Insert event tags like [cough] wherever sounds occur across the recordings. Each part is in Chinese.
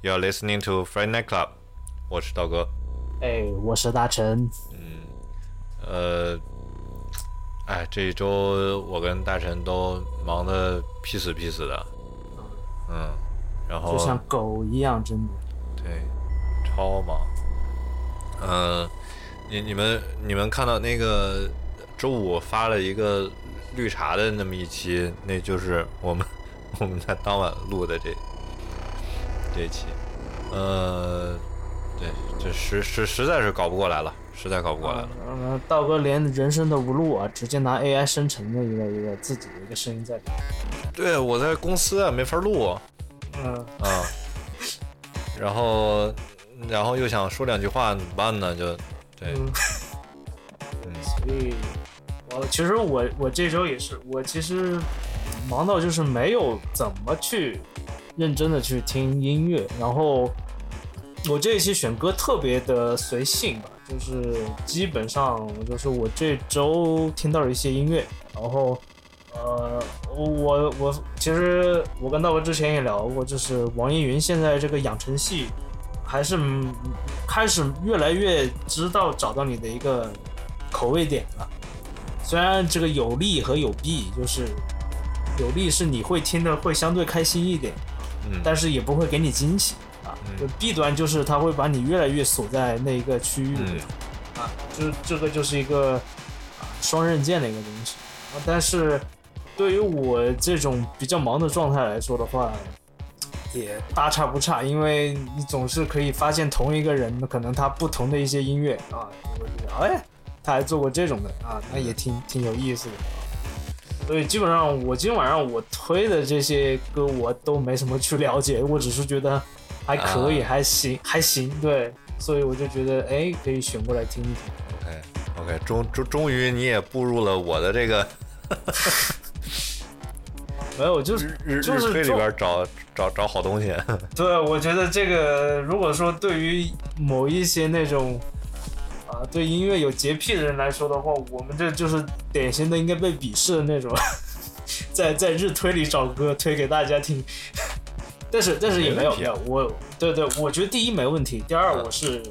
You're listening to Friday Night Club，我是道哥。哎，我是大陈。嗯，呃，哎，这一周我跟大陈都忙得屁死屁死的。嗯，然后就像狗一样，真的。对，超忙。嗯，你你们你们看到那个周五发了一个绿茶的那么一期，那就是我们 [laughs] 我们在当晚录的这这一期。呃，对，这实实实在是搞不过来了，实在搞不过来了。嗯，道哥连人声都不录啊，直接拿 AI 生成的一个一个自己的一个声音在。对，我在公司啊，没法录。嗯。啊。然后，然后又想说两句话，怎么办呢？就，对。嗯。所以，我其实我我这周也是，我其实忙到就是没有怎么去。认真的去听音乐，然后我这一期选歌特别的随性吧，就是基本上就是我这周听到了一些音乐，然后呃，我我其实我跟大哥之前也聊过，就是网易云现在这个养成系还是开始越来越知道找到你的一个口味点了，虽然这个有利和有弊，就是有利是你会听的会相对开心一点。但是也不会给你惊喜啊，就弊端就是它会把你越来越锁在那一个区域里，啊，这这个就是一个啊双刃剑的一个东西啊。但是对于我这种比较忙的状态来说的话，也大差不差，因为你总是可以发现同一个人可能他不同的一些音乐啊，哎，他还做过这种的啊，那也挺挺有意思的。所以基本上我今天晚上我推的这些歌我都没什么去了解，我只是觉得还可以，还行，还行。对，所以我就觉得哎，可以选过来听一听。OK，OK，终终终于你也步入了我的这个，[laughs] 没有，就是日日推里边找找找好东西。[laughs] 对，我觉得这个如果说对于某一些那种。啊，对音乐有洁癖的人来说的话，我们这就是典型的应该被鄙视的那种，在在日推里找歌推给大家听。[laughs] 但是但是也没有，没有，我对对，我觉得第一没问题，第二我是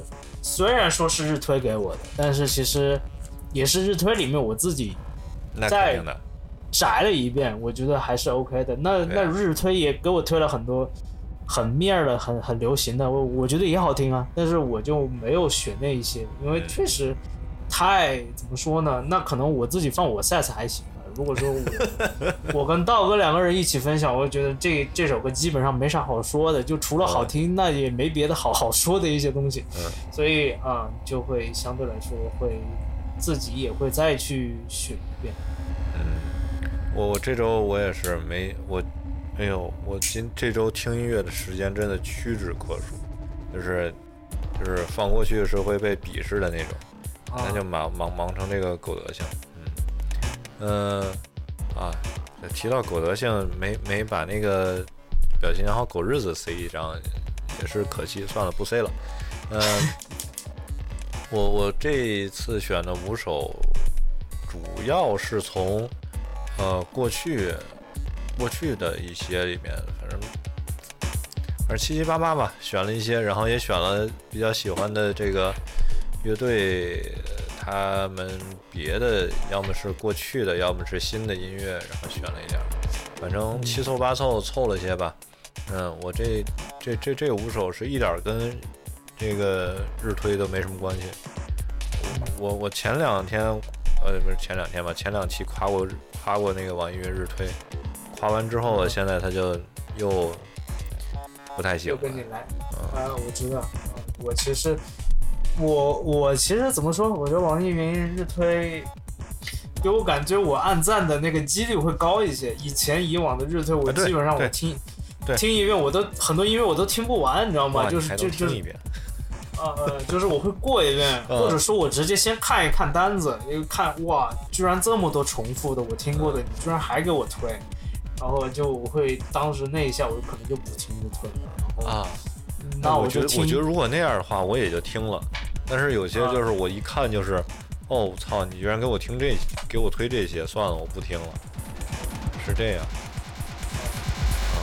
虽然说是日推给我的，但是其实也是日推里面我自己再摘了一遍，我觉得还是 OK 的。那那日推也给我推了很多。很面的、很很流行的，我我觉得也好听啊，但是我就没有选那一些，因为确实太怎么说呢？那可能我自己放我 set 还行如果说我 [laughs] 我跟道哥两个人一起分享，我觉得这这首歌基本上没啥好说的，就除了好听，那也没别的好好说的一些东西。所以啊，就会相对来说会自己也会再去选一遍。嗯，我我这周我也是没我。哎呦，我今这周听音乐的时间真的屈指可数，就是就是放过去是会被鄙视的那种，那就忙忙忙成这个狗德性，嗯嗯啊，提到狗德性，没没把那个表情好狗日子塞一张，也是可惜，算了不塞了。嗯，我我这一次选的五首，主要是从呃过去。过去的一些里面，反正反正七七八八吧，选了一些，然后也选了比较喜欢的这个乐队，他们别的要么是过去的，要么是新的音乐，然后选了一点，反正七凑八凑凑了些吧。嗯，我这这这这五首是一点跟这个日推都没什么关系。我我前两天呃不是前两天吧，前两期夸过夸过那个网易云日推。画完之后，现在他就又不太行。又跟你来啊！我知道，我其实我我其实怎么说？我觉得网易云日推给我感觉我按赞的那个几率会高一些。以前以往的日推，我基本上我听听一遍，我都很多音乐我都听不完，你知道吗？就是就就 [laughs] 啊呃，就是我会过一遍，[laughs] 或者说我直接先看一看单子，因为看哇，居然这么多重复的我听过的，你居然还给我推。然后就我会当时那一下，我可能就不听就退了。啊，那我觉得我觉得如果那样的话，我也就听了。但是有些就是我一看就是，哦操，你居然给我听这，给我推这些，算了，我不听了。是这样。啊，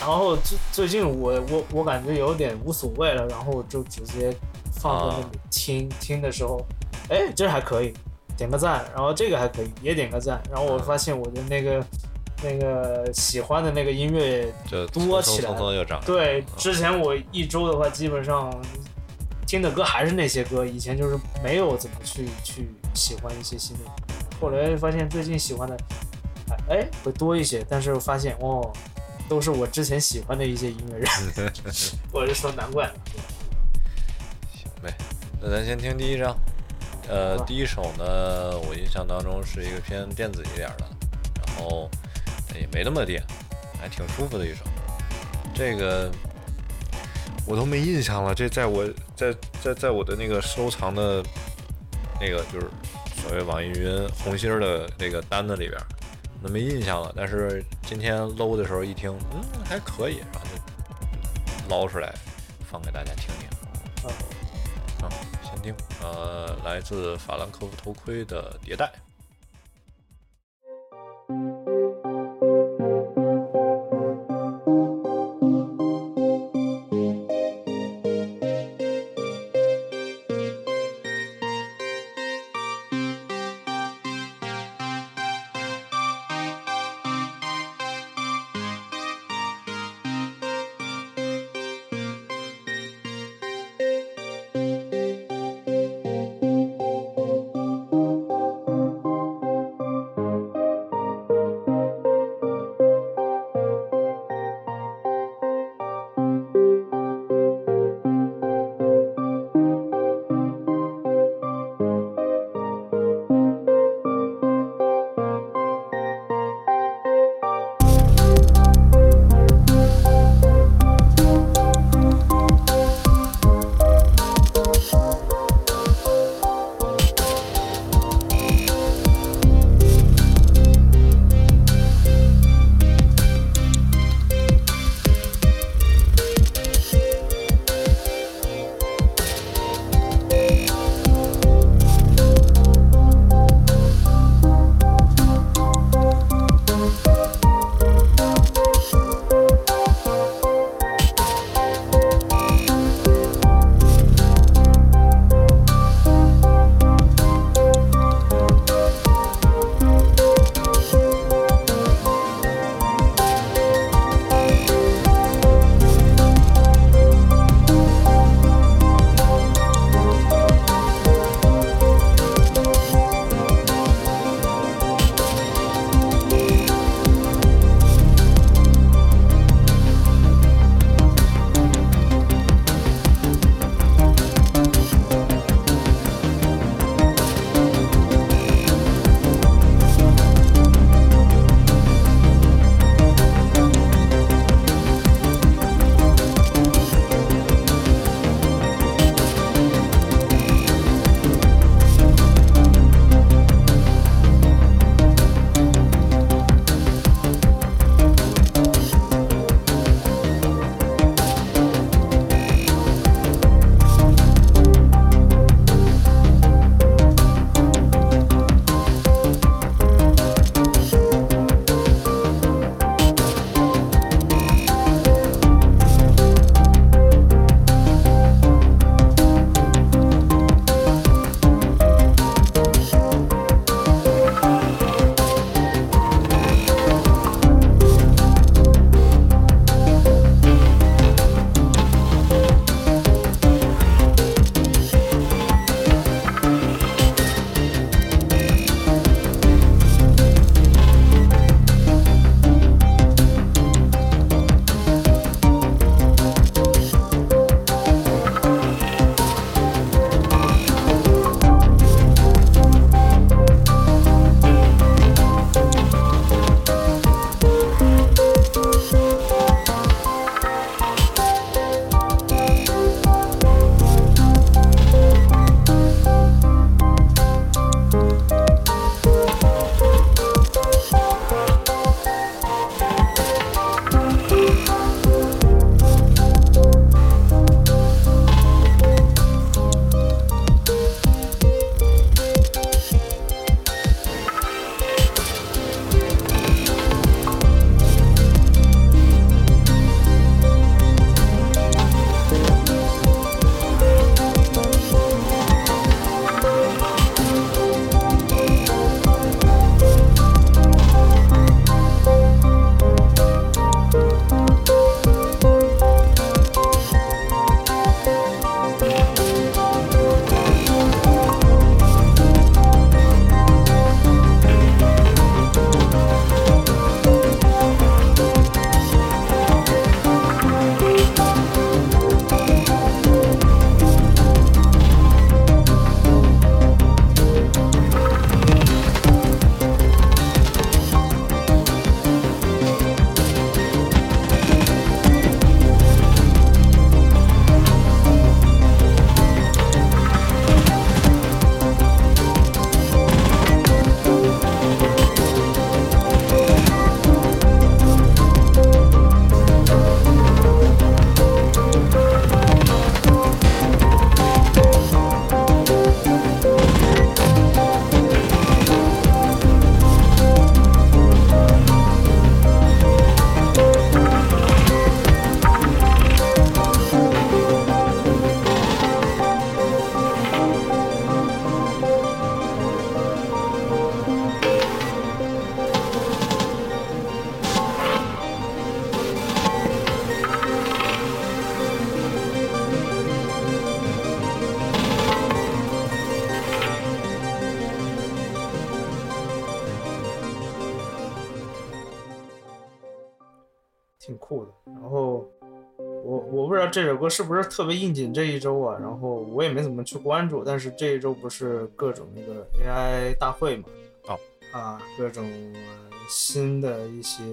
然后最最近我我我感觉有点无所谓了，然后就直接放在那里听、听的时候，哎，这还可以，点个赞，然后这个还可以，也点个赞，然后我发现我的那个、那个喜欢的那个音乐就多起来。对，之前我一周的话，基本上听的歌还是那些歌，以前就是没有怎么去去喜欢一些新的，后来发现最近喜欢的，哎哎会多一些，但是发现哦，都是我之前喜欢的一些音乐人，[laughs] 我就说难怪了。行呗，那咱先听第一张。呃第一首呢，我印象当中是一个偏电子一点的，然后也没那么电，还挺舒服的一首。这个我都没印象了，这在我在在在我的那个收藏的那个就是所谓网易云红心儿的那个单子里边儿，都没印象了。但是今天搂的时候一听，嗯，还可以，然后就捞出来放给大家听听。啊啊，先听，呃，来自法兰克福头盔的迭代。这首歌是不是特别应景这一周啊，然后我也没怎么去关注，但是这一周不是各种那个 AI 大会嘛，哦，啊，各种新的一些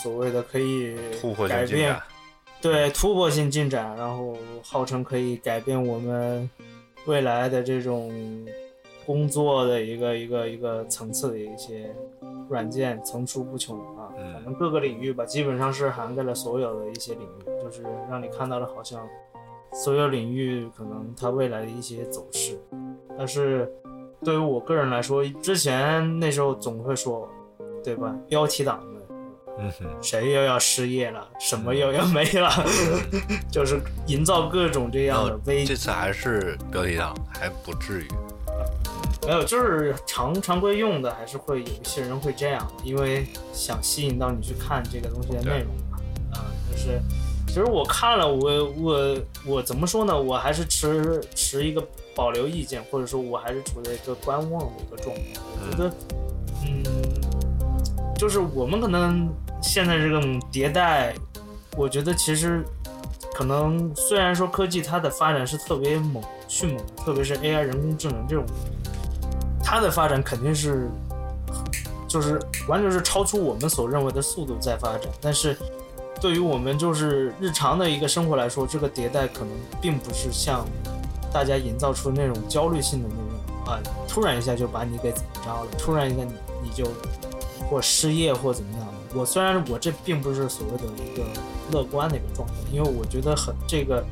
所谓的可以突破改变性进展，对突破性进展，然后号称可以改变我们未来的这种工作的一个一个一个层次的一些软件层出不穷啊，嗯反正各个领域吧，基本上是涵盖了所有的一些领域，就是让你看到了好像所有领域可能它未来的一些走势，但是对于我个人来说，之前那时候总会说，对吧？标题党们。嗯哼，[laughs] 谁又要失业了，什么又要没了，[laughs] 就是营造各种这样的危这次还是标题党，还不至于。没有，就是常常规用的，还是会有一些人会这样，因为想吸引到你去看这个东西的内容嘛。啊、就是其实我看了，我我我怎么说呢？我还是持持一个保留意见，或者说我还是处在一个观望的一个状态。我觉得，嗯，就是我们可能现在这种迭代，我觉得其实可能虽然说科技它的发展是特别猛迅猛，特别是 AI 人工智能这种，它的发展肯定是就是完全是超出我们所认为的速度在发展，但是对于我们就是日常的一个生活来说，这个迭代可能并不是像大家营造出那种焦虑性的那种啊，突然一下就把你给怎么着了，突然一下你你就或失业或怎么样。我虽然我这并不是所谓的一个乐观的一个状态，因为我觉得很这个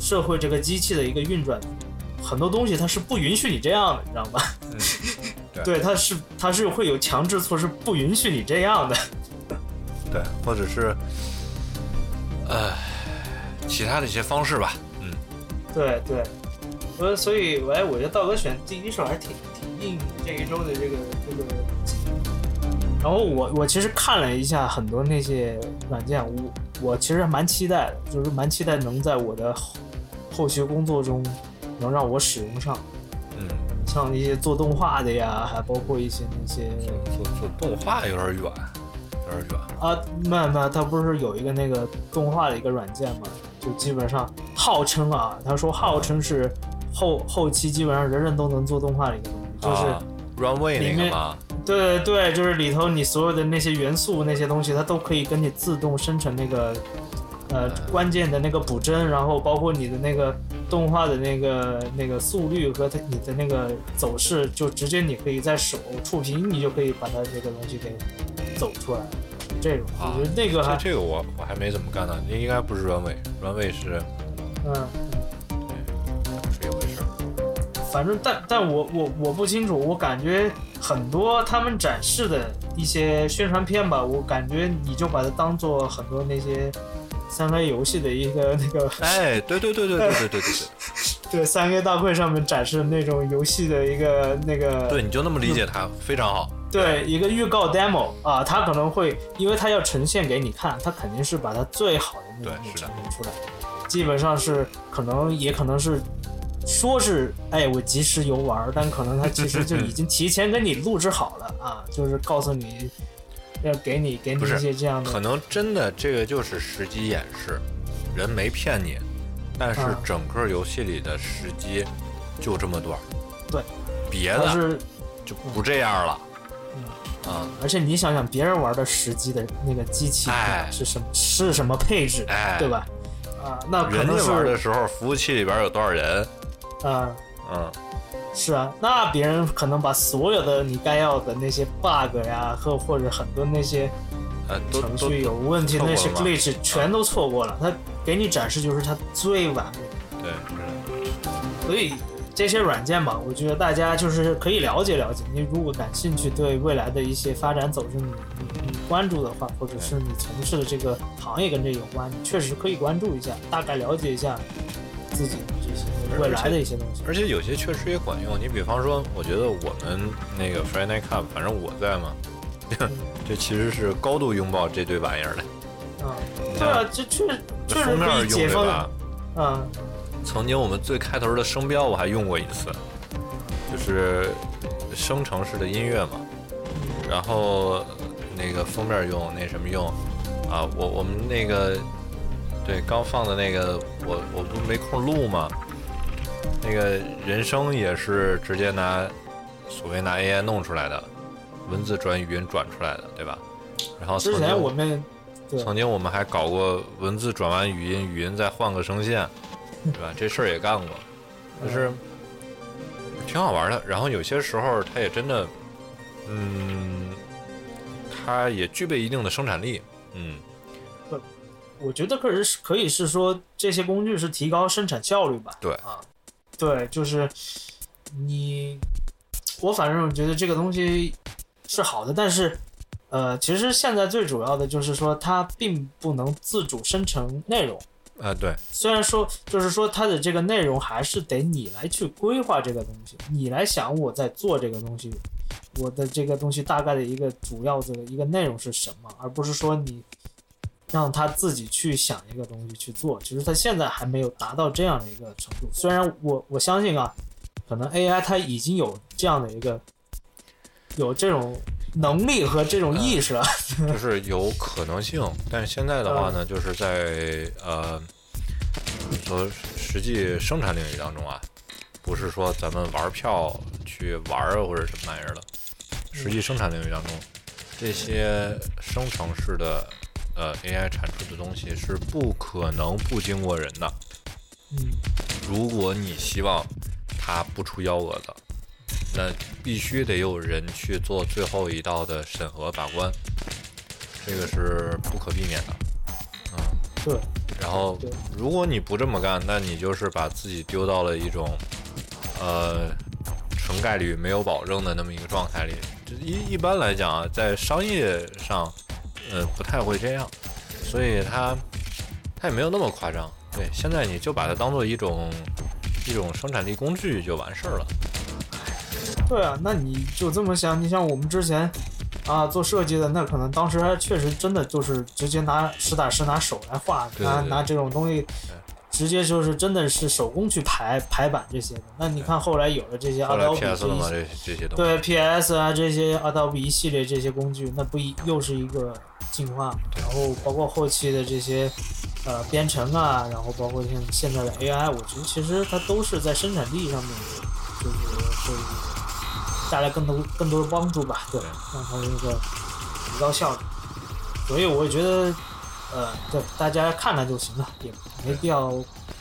社会这个机器的一个运转，很多东西它是不允许你这样的，你知道吗？嗯，对，它是它是会有强制措施不允许你这样的。对，或者是呃其他的一些方式吧。嗯，对对，所以所以哎，我觉得道哥选第一首还挺挺应这一周的这个这个。然后我我其实看了一下很多那些软件，我我其实蛮期待的，就是蛮期待能在我的后后续工作中能让我使用上，嗯，像一些做动画的呀，还包括一些那些做做动画有点远，有点远。啊，没没，它不是有一个那个动画的一个软件嘛？就基本上号称啊，他说号称是后后期基本上人人都能做动画的一个东西，就是、啊、Runway 里面那个吗？对对，就是里头你所有的那些元素那些东西，它都可以跟你自动生成那个呃关键的那个补帧，然后包括你的那个动画的那个那个速率和它你的那个走势，就直接你可以在手触屏，你就可以把它这个东西给走出来。这种啊我觉得那个还这这个我我还没怎么干呢，那应该不是 Runway，Runway 是嗯。是一回事儿。反正但但我我我不清楚，我感觉很多他们展示的一些宣传片吧，我感觉你就把它当做很多那些三 A 游戏的一个 [laughs] 那个哎，对对对对对对对对对对 [laughs] 三 A 大会上面展示的那种游戏的一个那个对，你就那么理解它，非常好。对一个预告 demo 啊，它可能会因为它要呈现给你看，它肯定是把它最好的那种对是的呈现出来，基本上是可能也可能是。说是哎，我及时游玩，但可能它其实就已经提前给你录制好了啊，就是告诉你要给你给你一些这样的可能真的这个就是时机演示，人没骗你，但是啊。整个游戏里的时机就这么短，对，别的是就不这样了。嗯，而且你想想，别人玩的实机的那个机器哎。是什么是什么配置，哎。对吧？啊，那可人能是家玩的时候，服务器里边有多少人？啊，嗯，是啊，那别人可能把所有的你该要的那些 bug 呀，或或者很多那些程序有问题的那些 glitch 全都错过了，他给你展示就是他最完美的。对，所以这些软件吧，我觉得大家就是可以了解了解。你如果感兴趣，对未来的一些发展走势你你你关注的话，或者是你从事的这个行业跟这有关，你确实可以关注一下，大概了解一下自己的这些未来的一些东西。而且有些确实也管用。你比方说，我觉得我们那个 Friday Night Cup，反正我在嘛，[laughs] 这其实是高度拥抱这堆玩意儿的。嗯、对啊看，这确确实封面可以用解封对吧？啊，曾经我们最开头的声标我还用过一次，就是生成式的音乐嘛，然后那个封面用那什么用，啊，我我们那个对刚放的那个，我我不没空录嘛。那个人声也是直接拿所谓拿 AI 弄出来的，文字转语音转出来的，对吧？然后曾经我们曾经我们还搞过文字转完语音，语音再换个声线，对吧？这事儿也干过，就是挺好玩的。然后有些时候它也真的，嗯，它也具备一定的生产力，嗯。我觉得可是可以是说这些工具是提高生产效率吧？对啊，对，就是你，我反正觉得这个东西是好的，但是呃，其实现在最主要的就是说它并不能自主生成内容。呃，对。虽然说就是说它的这个内容还是得你来去规划这个东西，你来想我在做这个东西，我的这个东西大概的一个主要的一个内容是什么，而不是说你。让他自己去想一个东西去做，其实他现在还没有达到这样的一个程度。虽然我我相信啊，可能 AI 它已经有这样的一个有这种能力和这种意识了，就是有可能性。但是现在的话呢，就是在呃说实际生产领域当中啊，不是说咱们玩票去玩啊或者什么玩意儿了，实际生产领域当中，这些生成式的。呃，AI 产出的东西是不可能不经过人的。嗯，如果你希望它不出幺蛾子，那必须得有人去做最后一道的审核把关，这个是不可避免的。嗯，对。然后，如果你不这么干，那你就是把自己丢到了一种呃成概率没有保证的那么一个状态里。一一般来讲啊，在商业上。呃，不太会这样，所以它它也没有那么夸张。对，现在你就把它当做一种一种生产力工具就完事儿了。对啊，那你就这么想，你像我们之前啊做设计的，那可能当时还确实真的就是直接拿实打实拿手来画，拿拿这种东西。[laughs] 直接就是真的是手工去排排版这些的。那你看后来有了这些 Adobe 这些这些对 PS 啊这些 Adobe 一系列这些工具，那不一又是一个进化。然后包括后期的这些呃编程啊，然后包括像现在的 AI，我觉得其实它都是在生产力上面就是会带来更多更多的帮助吧。对，让它那个提高效率。所以我觉得。呃，对，大家看看就行了，也没必要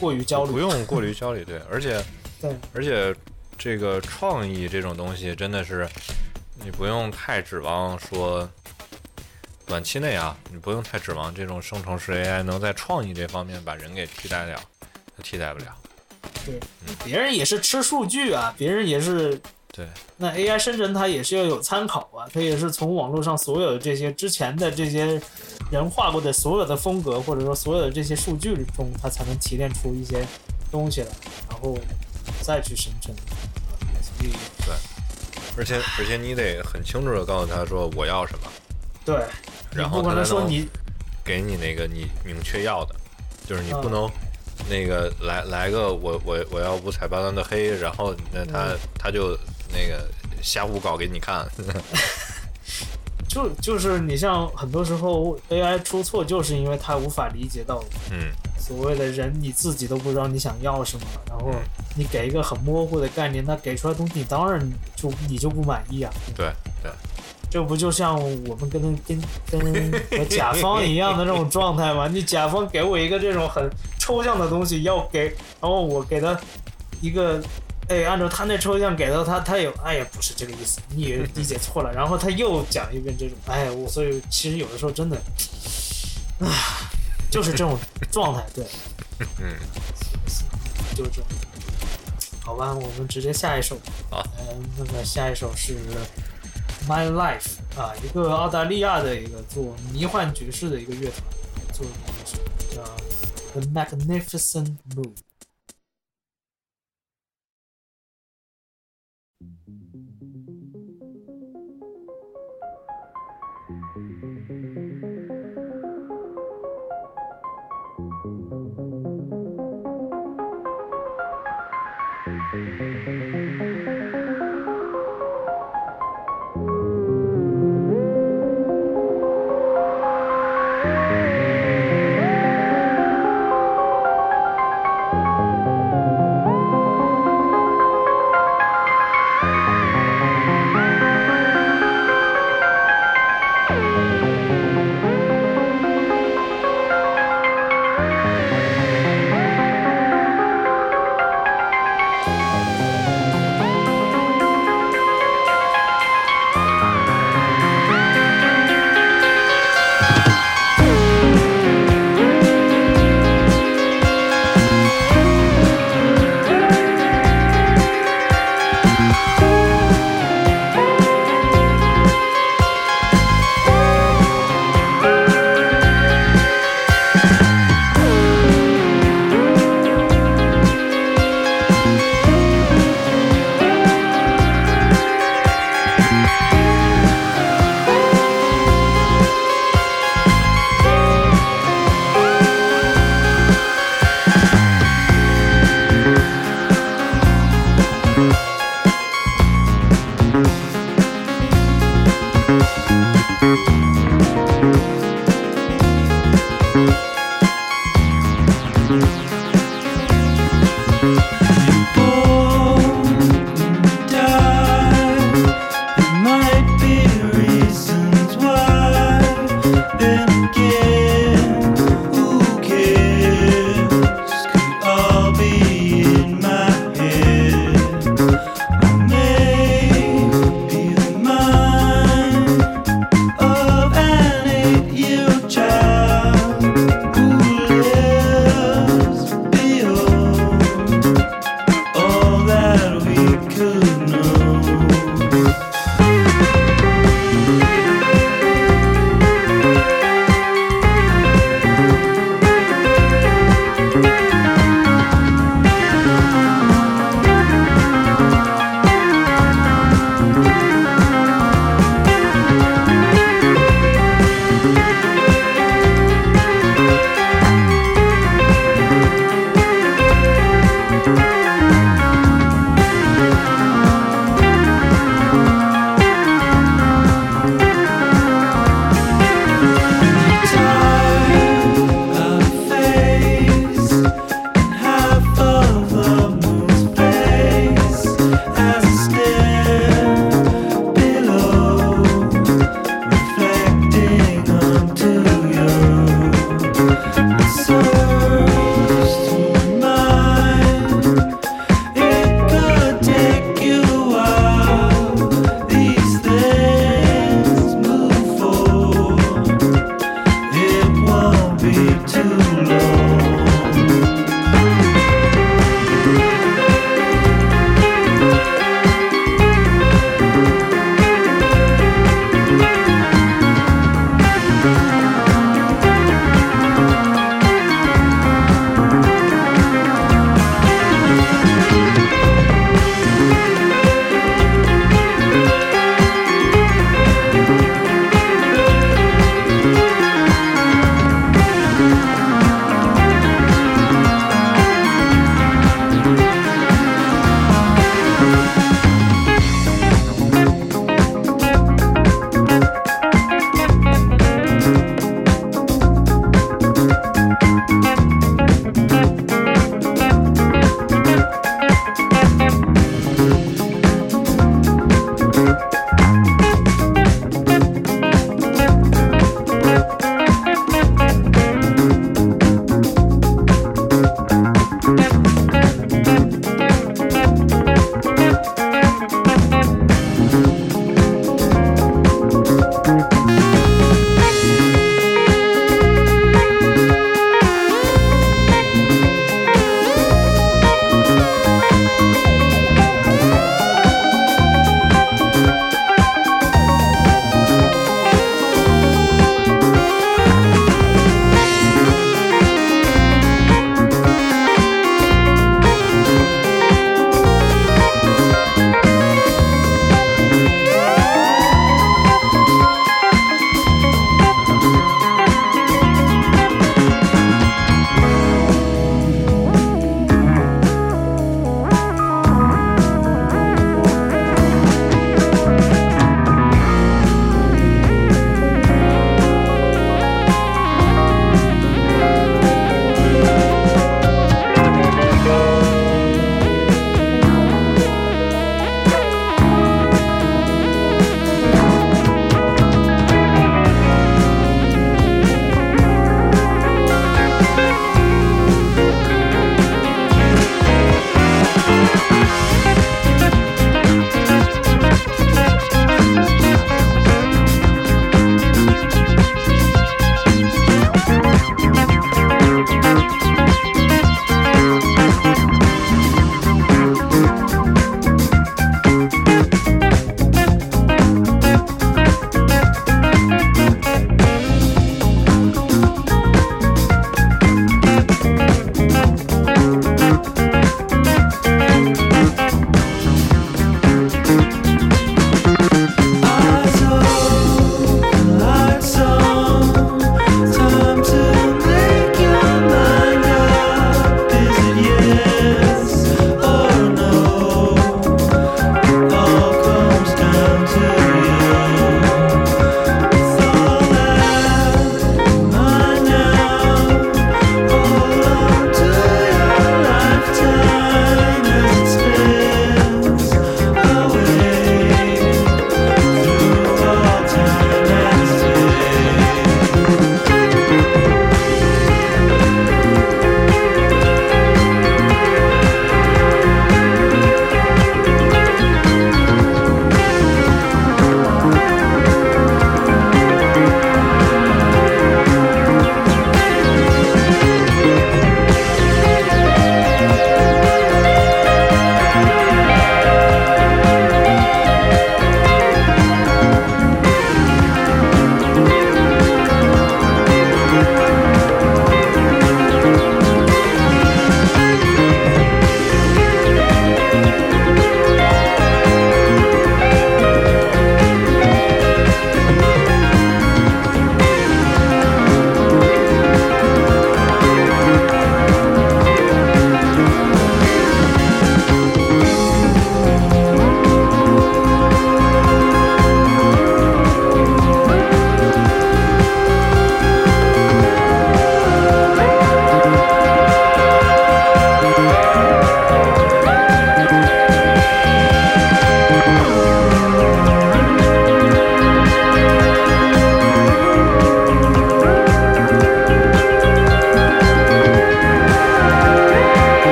过于焦虑。不用 [laughs] 过于焦虑，对，而且，对，而且这个创意这种东西真的是，你不用太指望说，短期内啊，你不用太指望这种生成式 AI 能在创意这方面把人给替代掉，它替代不了。对，别人也是吃数据啊，别人也是。对，那 AI 生成它也是要有参考啊，它也是从网络上所有的这些之前的这些人画过的所有的风格，或者说所有的这些数据中，它才能提炼出一些东西来，然后再去生成。对，而且而且你得很清楚的告诉他说我要什么，对，然后他能说你给你那个你明确要的，就是你不能。那个来来个我我我要五彩斑斓的黑，然后那他他就那个瞎胡搞给你看，[laughs] 就就是你像很多时候 AI 出错，就是因为它无法理解到，嗯，所谓的人你自己都不知道你想要什么，然后你给一个很模糊的概念，那给出来东西当然就你就不满意啊，对对。这不就像我们跟跟跟和甲方一样的这种状态吗？你甲方给我一个这种很抽象的东西要给，然后我给他一个，哎，按照他那抽象给到他，他有，哎呀，不是这个意思，你也 [laughs] 理解错了。然后他又讲一遍这种，哎，我所以其实有的时候真的，啊，就是这种状态，对，[laughs] 嗯，就是这种。好吧，我们直接下一首。好，嗯，那么下一首是。My Life 啊，一个澳大利亚的一个做迷幻爵士的一个乐团，做的一首叫《The Magnificent Moon》。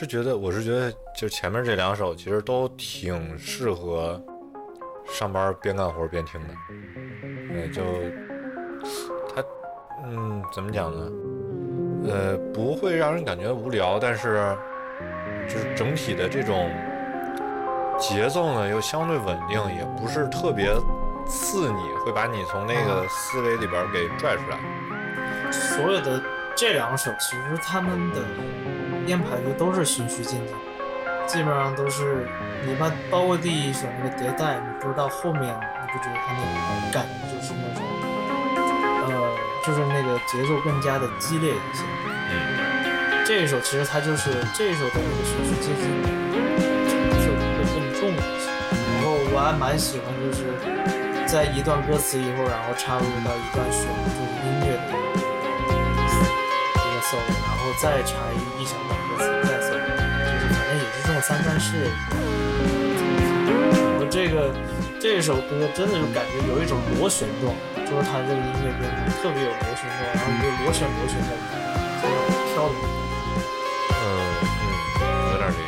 是觉得，我是觉得，就前面这两首其实都挺适合上班边干活边听的。哎，就他，嗯，怎么讲呢？呃，不会让人感觉无聊，但是就是整体的这种节奏呢又相对稳定，也不是特别刺你，会把你从那个思维里边给拽出来。所有的这两首，其实他们的编排就都是循序渐进，基本上都是你把包括第一首那个迭代，你不知道后面你不觉得他那个感觉就是那种，呃，就是那个节奏更加的激烈一些。嗯，这一首其实它就是这一首的那个循序渐进的成色会更重一些。然后我还蛮喜欢，就是在一段歌词以后，然后插入到一段旋律，就是音乐的再插一一小段歌词再 solo，就是反正也是这种三段式。我这个这首歌真的就感觉有一种螺旋状，就是它这个音乐编排特别有螺旋状，然后就螺旋螺旋在里面，这种飘的。嗯嗯，有点这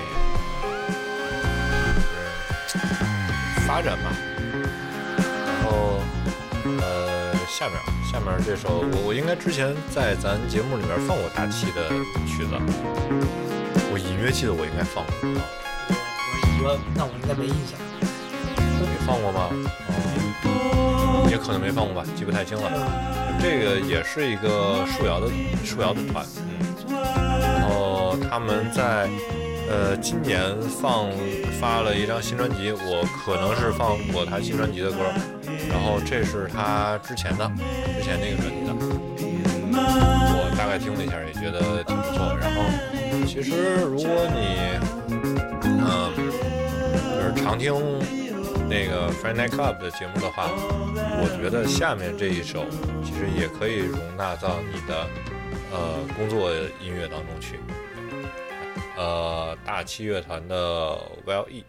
个，发展吧。然后，呃，下面下面这首我我应该之前在咱节目里面放过大气的曲子，我隐约记得我应该放过，啊我我那我应该没印象。你放过吗？哦，也可能没放过吧，记不太清了。这个也是一个树摇的树摇的团，嗯，然后他们在呃今年放发了一张新专辑，我可能是放过他新专辑的歌，然后这是他之前的之前那个专辑的，我大概听了一下，也觉得挺不错。然后其实如果你嗯就是常听那个 Friday Night Club 的节目的话，我觉得下面这一首其实也可以容纳到你的呃工作音乐当中去。呃，大七乐团的 Well E。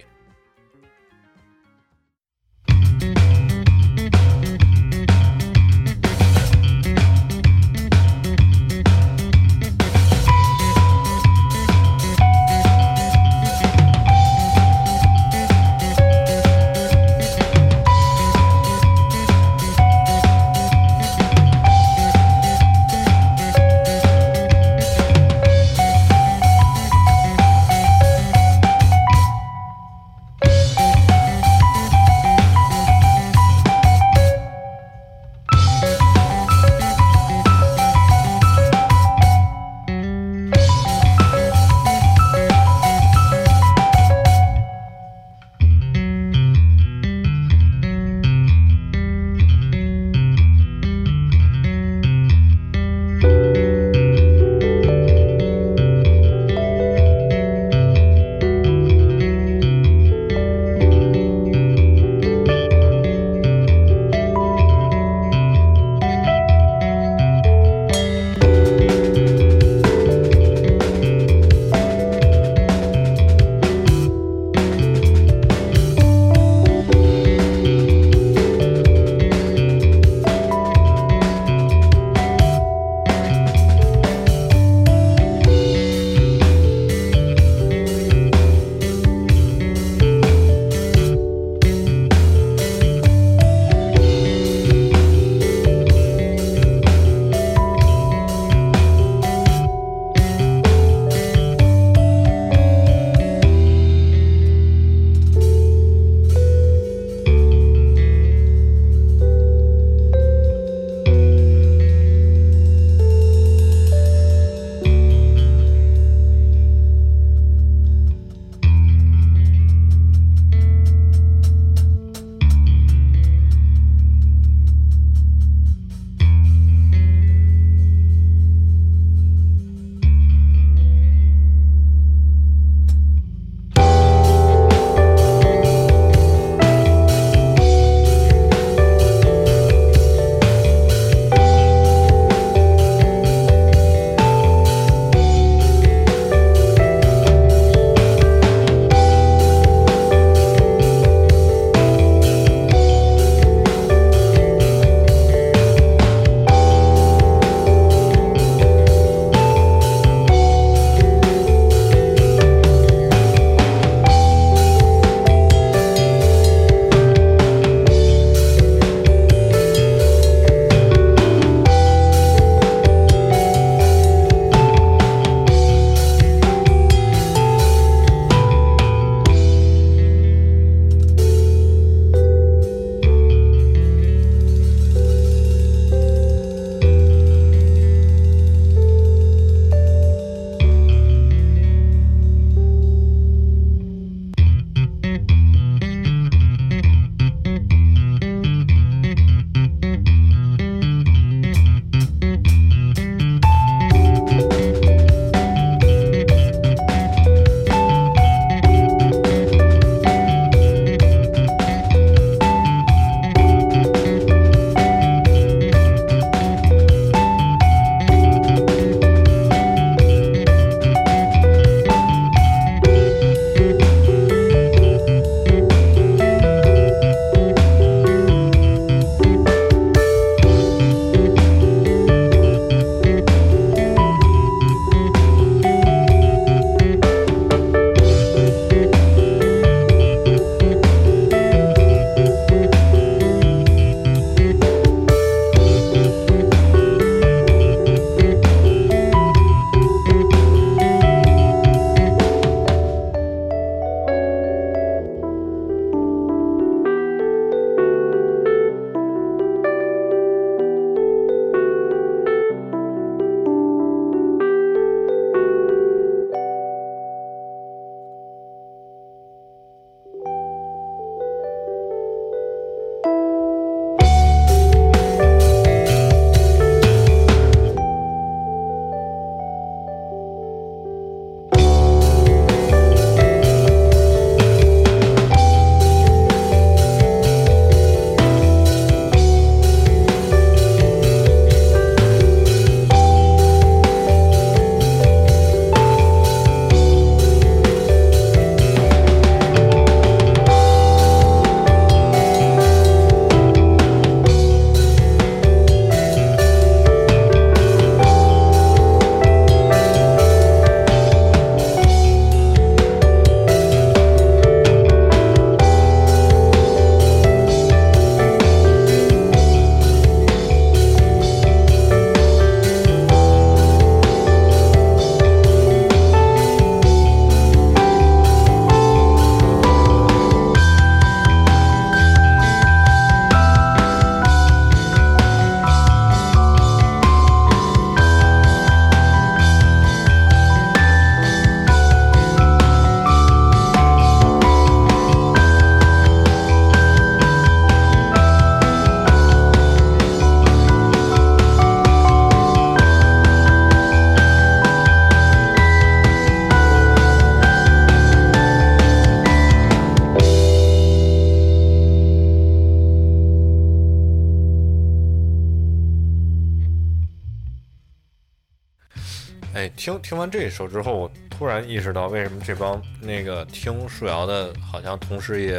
听听完这一首之后，我突然意识到为什么这帮那个听树摇的，好像同时也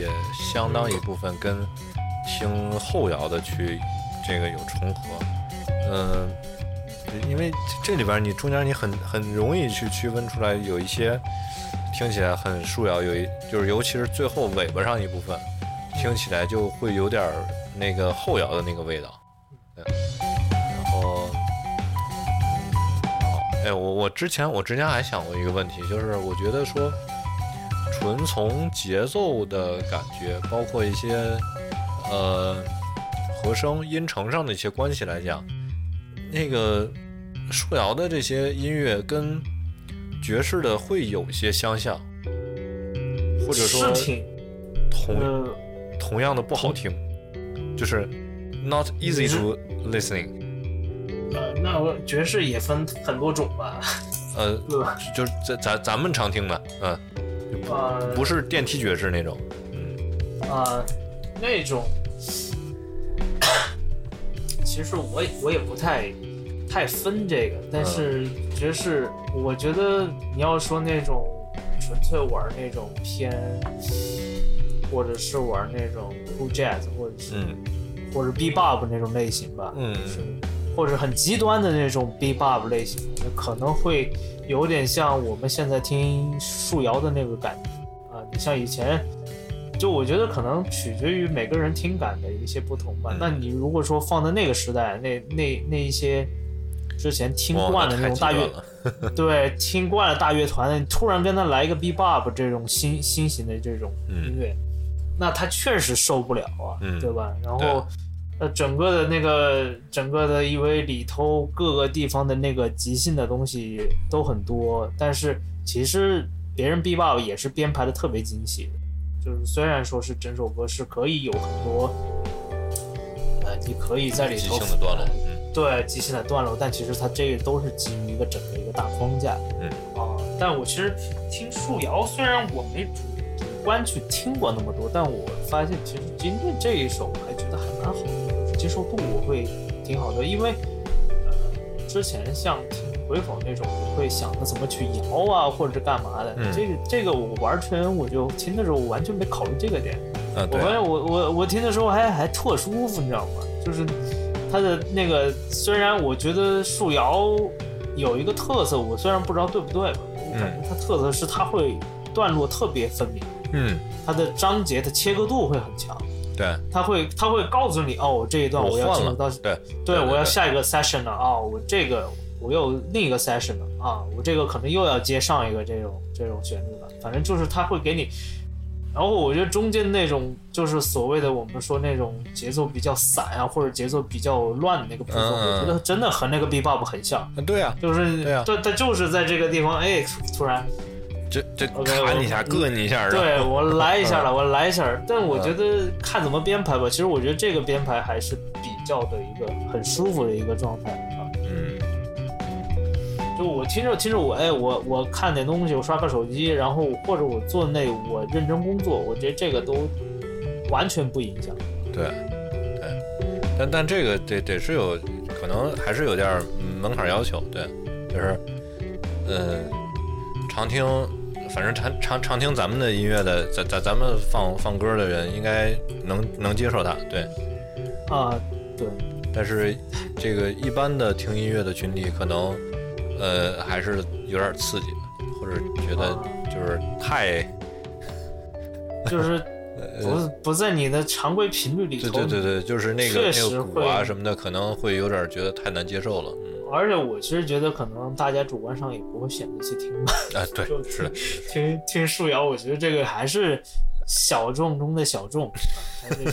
也相当一部分跟听后摇的去这个有重合。嗯，因为这里边你中间你很很容易去区分出来，有一些听起来很树摇，有一就是尤其是最后尾巴上一部分，听起来就会有点那个后摇的那个味道。哎，我我之前我之前还想过一个问题，就是我觉得说，纯从节奏的感觉，包括一些呃和声、音程上的一些关系来讲，那个树摇的这些音乐跟爵士的会有些相像，或者说同同样的不好听，就是 not easy to listening。呃，那我爵士也分很多种吧。[laughs] 呃，就是咱咱咱们常听的，嗯，呃不是电梯爵士那种，嗯，啊，那种，其实我我也不太太分这个，但是爵士，我觉得你要说那种纯粹玩那种偏，或者是玩那种 cool jazz，或者是或者 bebop 那种类型吧，嗯。或者很极端的那种 bebop 类型，可能会有点像我们现在听树摇的那个感觉啊。你像以前，就我觉得可能取决于每个人听感的一些不同吧。那你如果说放在那个时代，那那那一些之前听惯的那种大乐，[laughs] [laughs] 对，听惯了大乐团，突然跟他来一个 bebop 这种新新型的这种音乐，那他确实受不了啊，对吧？然后。呃，整个的那个，整个的，因为里头各个地方的那个即兴的东西都很多，但是其实别人 B 爆也是编排的特别精细的，就是虽然说是整首歌是可以有很多，呃，你可以在里头即兴的段落，嗯，对，即兴的段落，但其实它这个都是基于一个整个一个大框架，嗯。啊，但我其实听树摇，虽然我没主主观去听过那么多，但我发现其实今天这一首我还觉得还蛮好的。接受度我会挺好的，因为呃，之前像听鬼否那种，我会想着怎么去摇啊，或者是干嘛的。这个这个我完全我就听的时候，我完全没考虑这个点。我发现我我我听的时候还还特舒服，你知道吗？就是它的那个，虽然我觉得树摇有一个特色，我虽然不知道对不对吧，我感觉它特色是它会段落特别分明。嗯，它的章节的切割度会很强。对，他会他会告诉你哦，我这一段我要进入到对对，我要下一个 session 了啊，我这个我又另一个 session 了啊，我这个可能又要接上一个这种这种旋律了，反正就是他会给你，然后我觉得中间那种就是所谓的我们说那种节奏比较散啊，或者节奏比较乱的那个部分，我觉得真的和那个 bebop 很像。对啊，就是对他就是在这个地方，哎，突然。这这卡你一下，硌你一下，对我来一下了，[laughs] 我来一下。但我觉得看怎么编排吧。其实我觉得这个编排还是比较的一个很舒服的一个状态啊。嗯。就我听着听着，我哎，我我看点东西，我刷个手机，然后或者我做那我认真工作，我觉得这个都完全不影响。对对，但但这个得得是有可能还是有点门槛要求，对，就是嗯，常听。反正常常常听咱们的音乐的，咱咱咱们放放歌的人，应该能能接受它，对。啊，对。但是这个一般的听音乐的群体，可能呃还是有点刺激，或者觉得就是太，就是不不在你的常规频率里头。对对对对，就是那个那个鼓啊什么的，可能会有点觉得太难接受了。而且我其实觉得，可能大家主观上也不会选择去听吧。啊，对，[laughs] 是的，听听树摇，我觉得这个还是小众中的小众。还是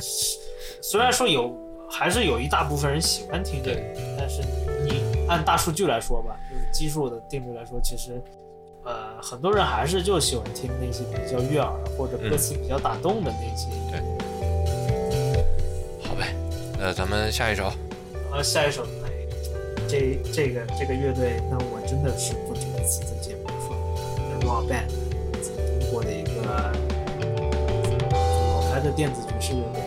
[laughs] 虽然说有，还是有一大部分人喜欢听这个，但是你按大数据来说吧，就是基数的定律来说，其实呃，很多人还是就喜欢听那些比较悦耳或者歌词比较打动的那些。对，好呗，那咱们下一首。呃，下一首。这这个这个乐队，那我真的是不止一次在节目说，Raw Band，中国的一个老牌的电子爵士乐队。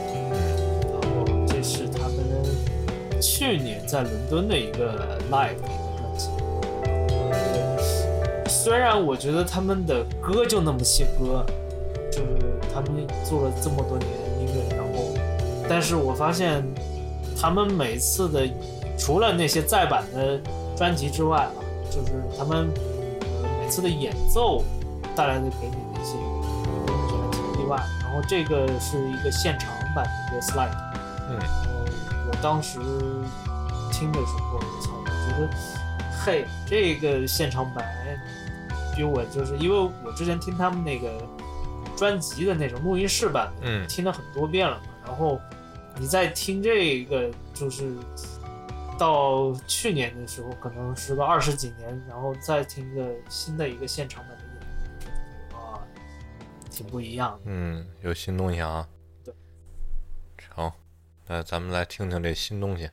然后这是他们去年在伦敦的一个 live。虽然我觉得他们的歌就那么些歌，就是他们做了这么多年音乐，然后，但是我发现他们每次的除了那些再版的专辑之外啊，就是他们呃每次的演奏带来的给你的一些，我觉得挺意外。然后这个是一个现场版的一个 slide，嗯我当时听的时候，我操，我觉得，嘿，这个现场版比我就是因为我之前听他们那个专辑的那种录音室版的，嗯听了很多遍了嘛，然后你再听这个，就是到去年的时候，可能是个二十几年，然后再听个新的一个现场版的演出，啊，挺不一样的。嗯，有新东西啊。对。成，那咱们来听听这新东西。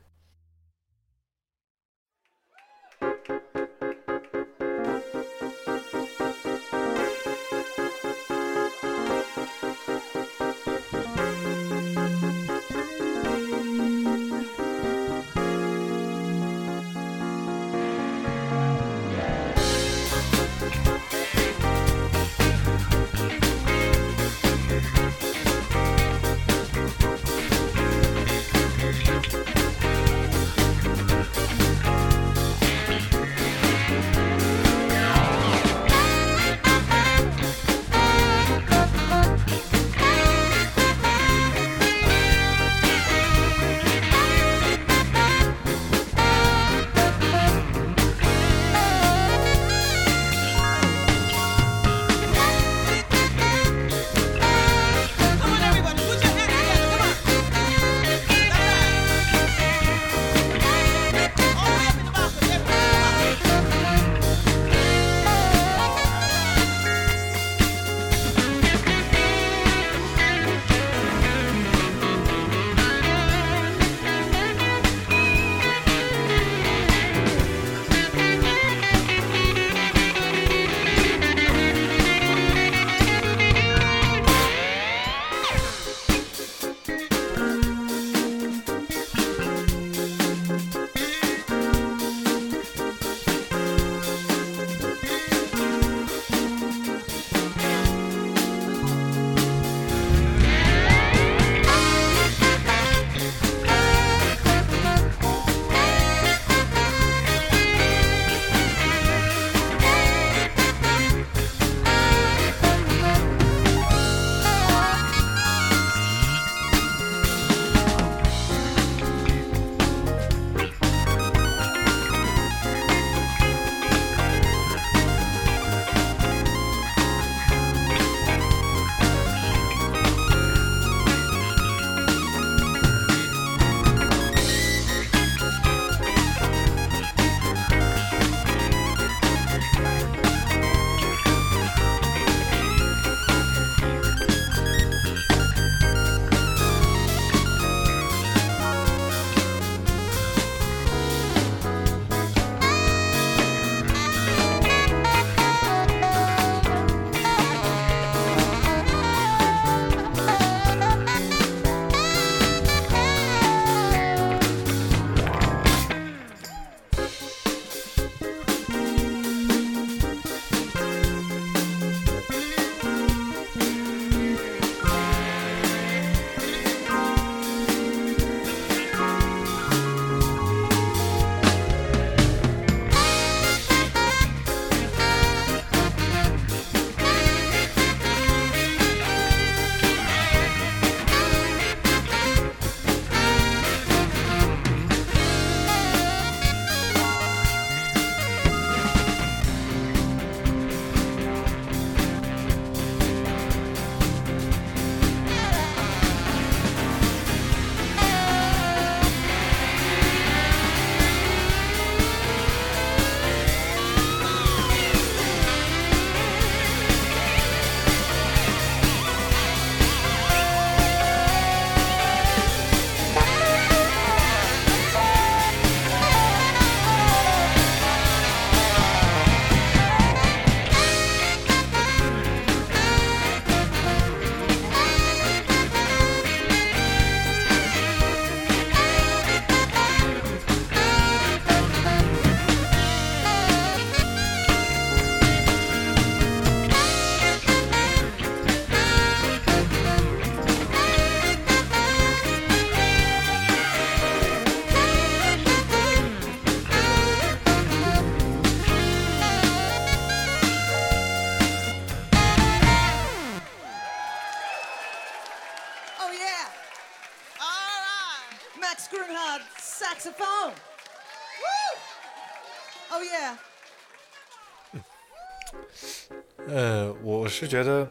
是觉得，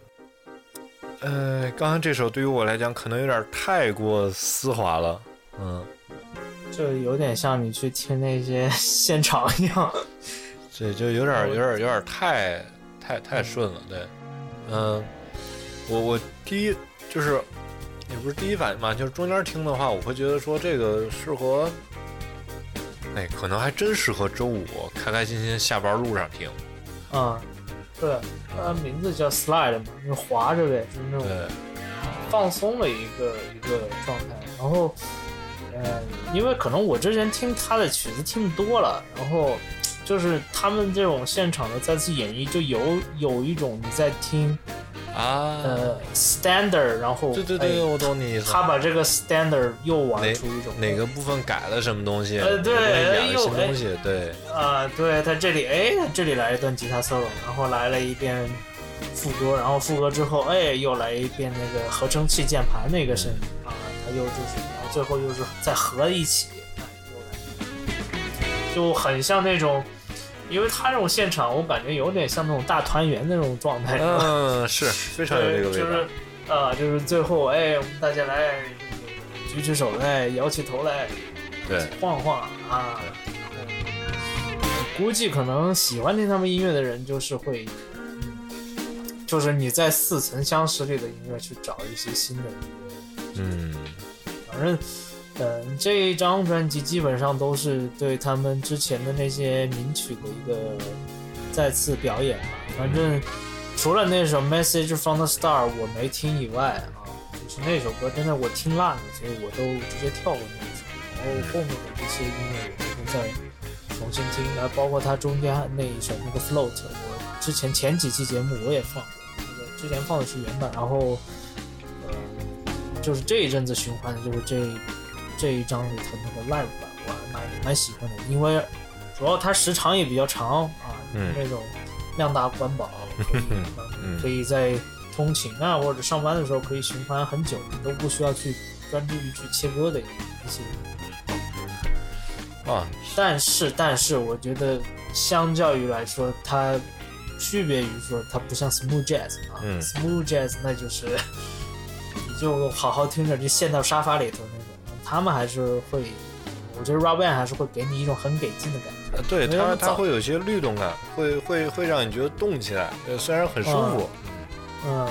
呃，刚刚这首对于我来讲可能有点太过丝滑了，嗯，就有点像你去听那些 [laughs] 现场一样。对就有点有点有点太太太顺了，对，嗯，我我第一就是也不是第一反应吧，就是中间听的话，我会觉得说这个适合，哎，可能还真适合周五开开心心下班路上听，啊、对，它名字叫 slide 嘛，就是滑着呗，就是那种，放松的一个一个状态。然后，呃，因为可能我之前听他的曲子听多了，然后就是他们这种现场的再次演绎，就有有一种你在听啊，呃 standard，然后对对对，哎我懂你意思。他把这个 standard 又玩出一种哪个部分改了什么东西？呃对哪个部分哎演了呦新东西，对，啊、对他这里哎，这里来一段吉他 solo，然后来了一遍副歌，然后副歌之后哎又来一遍那个合成器键盘那个声音啊，他又就是，然后最后又是再合一起，哎又来，就很像那种，因为他这种现场，我感觉有点像那种大团圆那种状态，嗯，[laughs] 是非常有这个味道就是。啊、就是最后哎，我们大家来举起手来，摇起头来，对，晃晃啊。估计可能喜欢听他们音乐的人，就是会，嗯就是你在似曾相识里的音乐去找一些新的音乐。嗯，反正，嗯，这一张专辑基本上都是对他们之前的那些名曲的一个再次表演吧。反正除了那首《Message from the Star》我没听以外啊，就是那首歌真的我听烂了，所以我都直接跳过那一首。然后后面的这些音乐我都会再重新听，然后包括他中间那一首那个《Float》，我之前前几期节目我也放过，之前放的是原版，然后呃。就是这一阵子循环的，就是这这一张里头那个 live 版，我还蛮蛮喜欢的，因为主要它时长也比较长啊，嗯。那种量大管饱，可以、嗯可以在通勤啊或者上班的时候可以循环很久，你都不需要去专注于去切割的一一些。啊，但是但是我觉得相较于来说，它区别于说它不像 smooth jazz 啊、嗯。s m o o t h jazz 那就是 [laughs] 你就好好听着就陷到沙发里头他们还是会，我觉得 Band 还是会给你一种很给劲的感觉。呃对它它没那么早会有一些律动感，会会会让你觉得动起来，呃，虽然很舒服，嗯，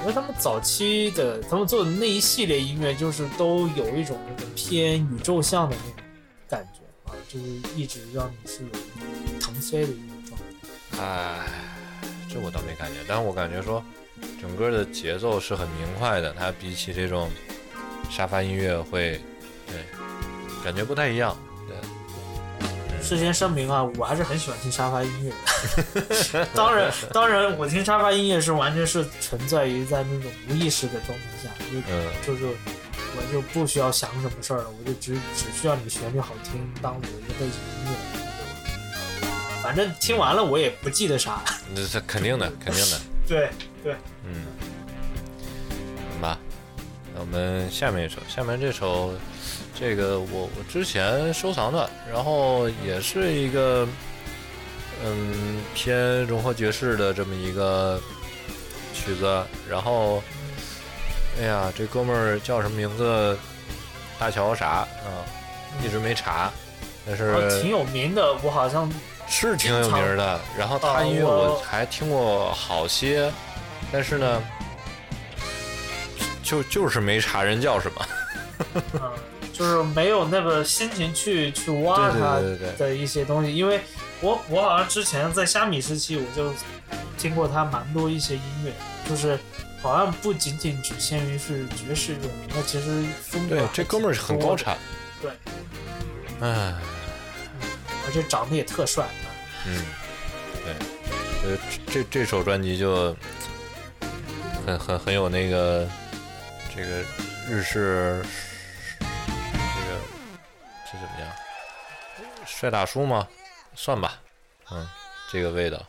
因为他们早期的他们做的那一系列音乐，就是都有一种那种偏宇宙向的那种感觉啊，就是一直让你是有腾飞的一种状态。哎，这我倒没感觉，但是我感觉说整个的节奏是很明快的，它比起这种沙发音乐会，对，感觉不太一样，对，事先声明啊，我还是很喜欢听沙发音乐的。[laughs] 当然，当然，我听沙发音乐是完全是存在于在那种无意识的状态下，就嗯就是我就不需要想什么事儿了，我就只只需要你旋律好听当我的一个背景音乐。反正听完了我也不记得啥。这这肯定的，肯定的，[laughs] 对对，嗯，们下面一首，下面这首，这个我我之前收藏的，然后也是一个，嗯，偏融合爵士的这么一个曲子，然后，哎呀，这哥们儿叫什么名字？大乔啥啊？一直没查，但是哦挺有名的，我好像是挺有名的。然后他啊音乐我我还听过好些，但是呢，就就是没查人叫什么。[laughs] 嗯，就是没有那个心情去去挖对对它对对对的一些东西，因为我我好像之前在虾米时期我就听过他蛮多一些音乐，就是好像不仅仅只限于是爵士乐，那其实风格对，这哥们儿是很高产。对，哎，而且长得也特帅。嗯，对，呃，这这这首专辑就很很很有那个这个日式，这个这怎么样？帅大叔吗？算吧，嗯，这个味道。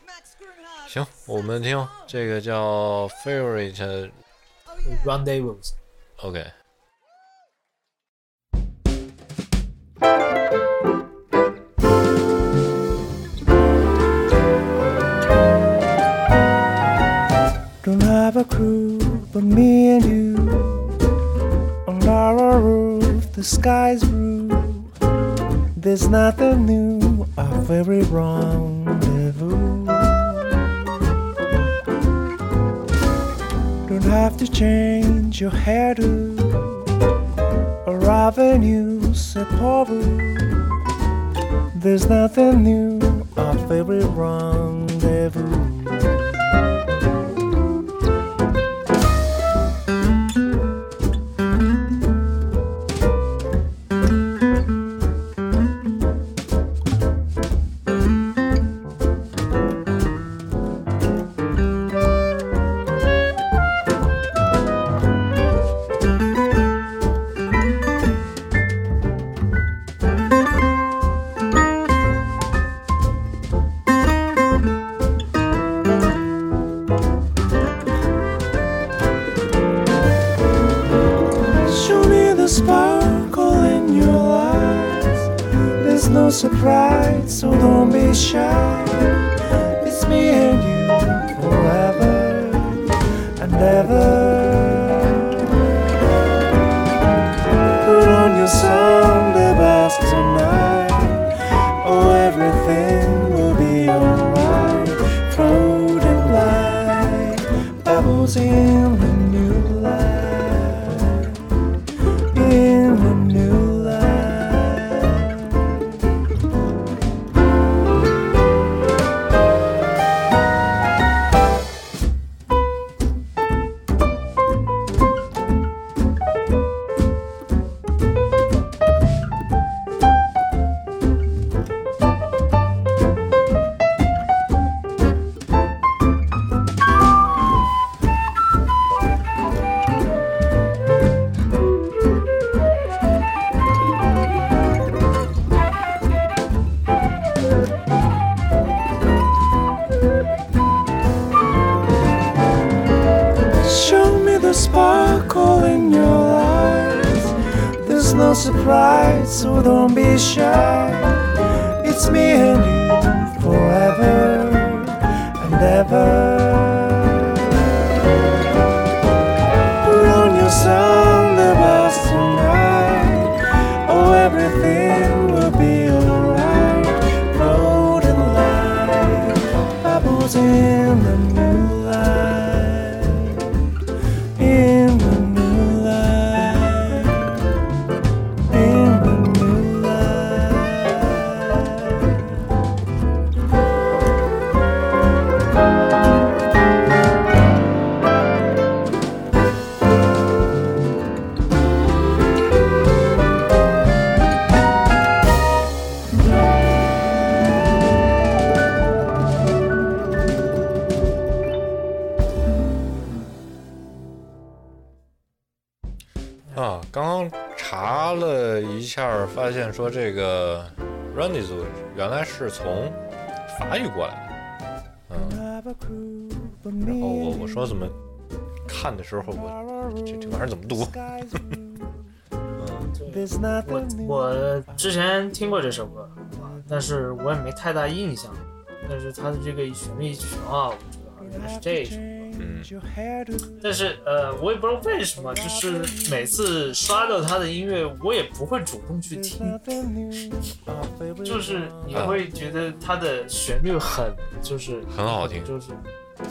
行，我们听这个叫 Favorite Rendezvous。OK。Don't have a crew but me and you. Our roof, the sky's blue. There's nothing new, our very rendezvous. Don't have to change your hairdo or avenue, c'est pour. There's nothing new, our favorite rendezvous. sailing. 说这个 Randy 族原来是从法语过来的。嗯，然后我我说怎么看的时候我这这玩意儿怎么读？[laughs] 我我之前听过这首歌，但是我也没太大印象。但是它的这个旋律曲啊，我知道原来是这首。嗯，但是呃，我也不知道为什么，就是每次刷到他的音乐，我也不会主动去听，就是你会觉得他的旋律很就是很好听。就是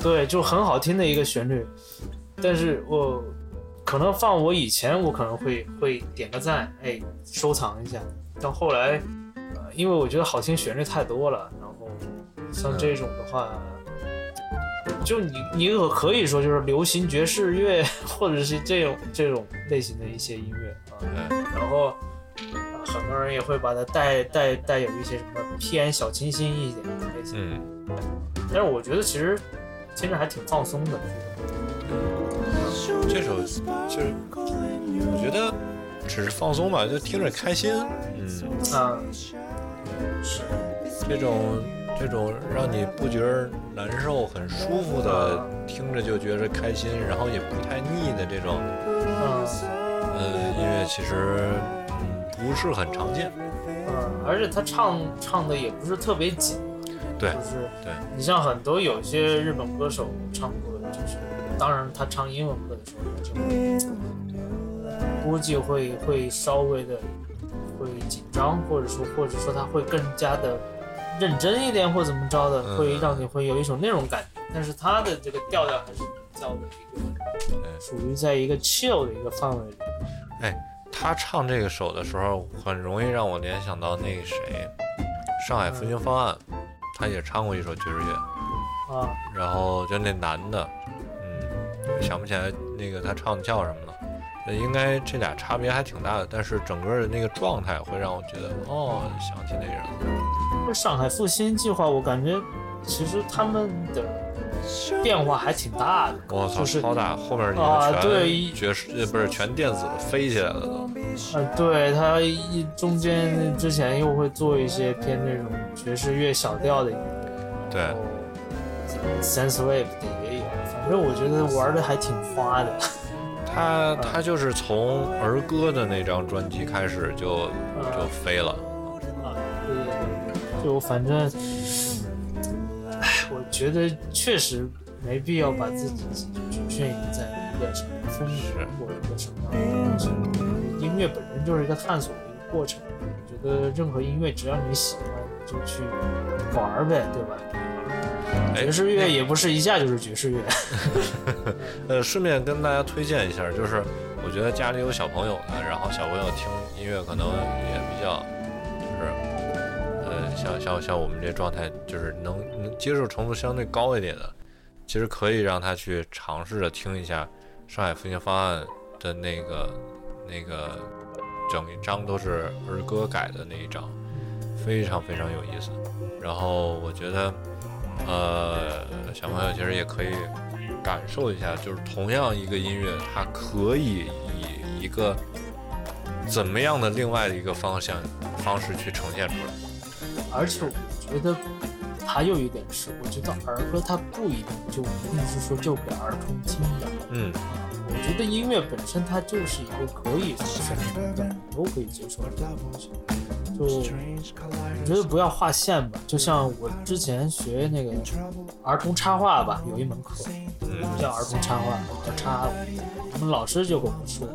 对，就很好听的一个旋律。但是我可能放我以前，我可能会会点个赞，哎，收藏一下。到后来，呃，因为我觉得好听旋律太多了，然后像这种的话。就你，你可可以说就是流行爵士乐，[laughs] 或者是这种这种类型的一些音乐啊。然后、呃很多人也会把它带带带有一些什么偏小清新一点的类型。嗯，但是我觉得其实听着还挺放松的。这首就是我觉得只是放松吧，就听着开心。嗯，啊，是这种这种让你不觉得难受、很舒服的，听着就觉着开心，然后也不太腻的这种嗯呃音乐，其实嗯不是很常见。嗯，而且他唱唱的也不是特别紧，对就是对，你像很多有些日本歌手唱歌，就是当然他唱英文歌的时候，就估计会会稍微的会紧张，或者说或者说他会更加的认真一点，或怎么着的，嗯会让你会有一种那种感觉。但是他的这个调调还是比较的一个嗯属于在一个 chill 的一个范围里。哎他唱这个首的时候，很容易让我联想到那个谁，《上海复兴方案》，他也唱过一首爵士乐，啊，然后就那男的，嗯，想不起来那个他唱的叫什么了。那应该这俩差别还挺大的，但是整个的那个状态会让我觉得，哦，想起那个人了。这上海复兴计划，我感觉其实他们的变化还挺大的。我操，就是超大！后面啊你对全爵士呃不是全电子的飞起来了都。呃，对他一中间之前又会做一些偏那种爵士乐小调的音乐，对 sense wave 的也有，反正我觉得玩的还挺花的。[laughs] 他他就是从儿歌的那张专辑开始就嗯就飞了。就反正，唉，我觉得确实没必要把自己局限于在一个什么风格或者一个什么样的东西。音乐本身就是一个探索的一个过程，我觉得任何音乐只要你喜欢，你就去玩呗，对吧？哎爵士乐也不是一下就是爵士乐，[laughs] 呃，顺便跟大家推荐一下，就是我觉得家里有小朋友的，然后小朋友听音乐可能也比较，像像像我们这状态，就是能能接受程度相对高一点的，其实可以让他去尝试着听一下上海复兴方案的那个那个整一张都是儿歌改的那一张，非常非常有意思。然后我觉得，呃，小朋友其实也可以感受一下，就是同样一个音乐，它可以以一个怎么样的另外的一个方向方式去呈现出来。而且我觉得还有一点是，我觉得儿歌它不一定就一定是说就给儿童听的。嗯，我觉得音乐本身它就是一个可以从什么的都可以接受的东西。就我觉得不要划线吧，就像我之前学那个儿童插画吧，有一门课嗯叫儿童插画，叫插舞。我们老师就跟我们说，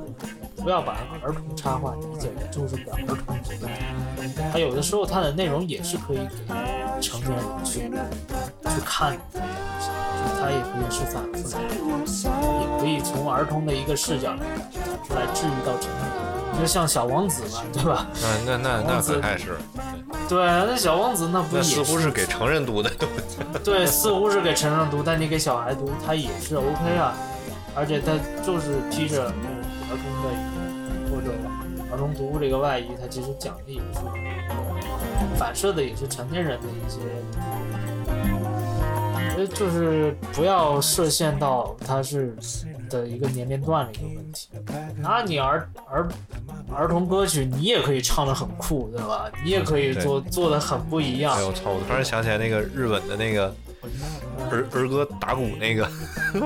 不要把儿童插画理解为就是给儿童读的，它有的时候它的内容也是可以给成年人去去看的就它也可以是反复来，也可以从儿童的一个视角来来治愈到成人。就像小王子嘛，对吧？那那那那可太是，对，那小王子那不也那似乎是给成人读的。[laughs] 对，似乎是给成人读，但你给小孩读，他也是 OK 啊。而且他就是披着儿童的或者儿童读物这个外衣，他其实讲的也是反射的也是成年人的一些，呃，就是不要设限到他是的一个年龄段的一个问题。那你儿儿儿童歌曲，你也可以唱的很酷，对吧？你也可以做做的很不一样哎。呦我操！我突然想起来那个日本的那个儿儿歌打鼓那个，[laughs]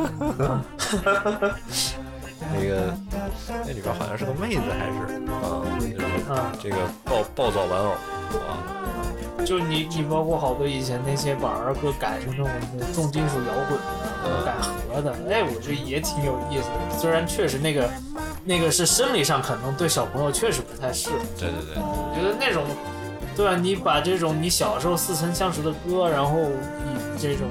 那个那里边好像是个妹子还是啊，这个暴暴躁玩偶啊，就你你包括好多以前那些把儿歌改成那种重金属摇滚的、改和的，哎，我觉得也挺有意思的。虽然确实那个那个是生理上可能对小朋友确实不太适合，对对对，我觉得那种，对吧？你把这种你小时候似曾相识的歌，然后以这种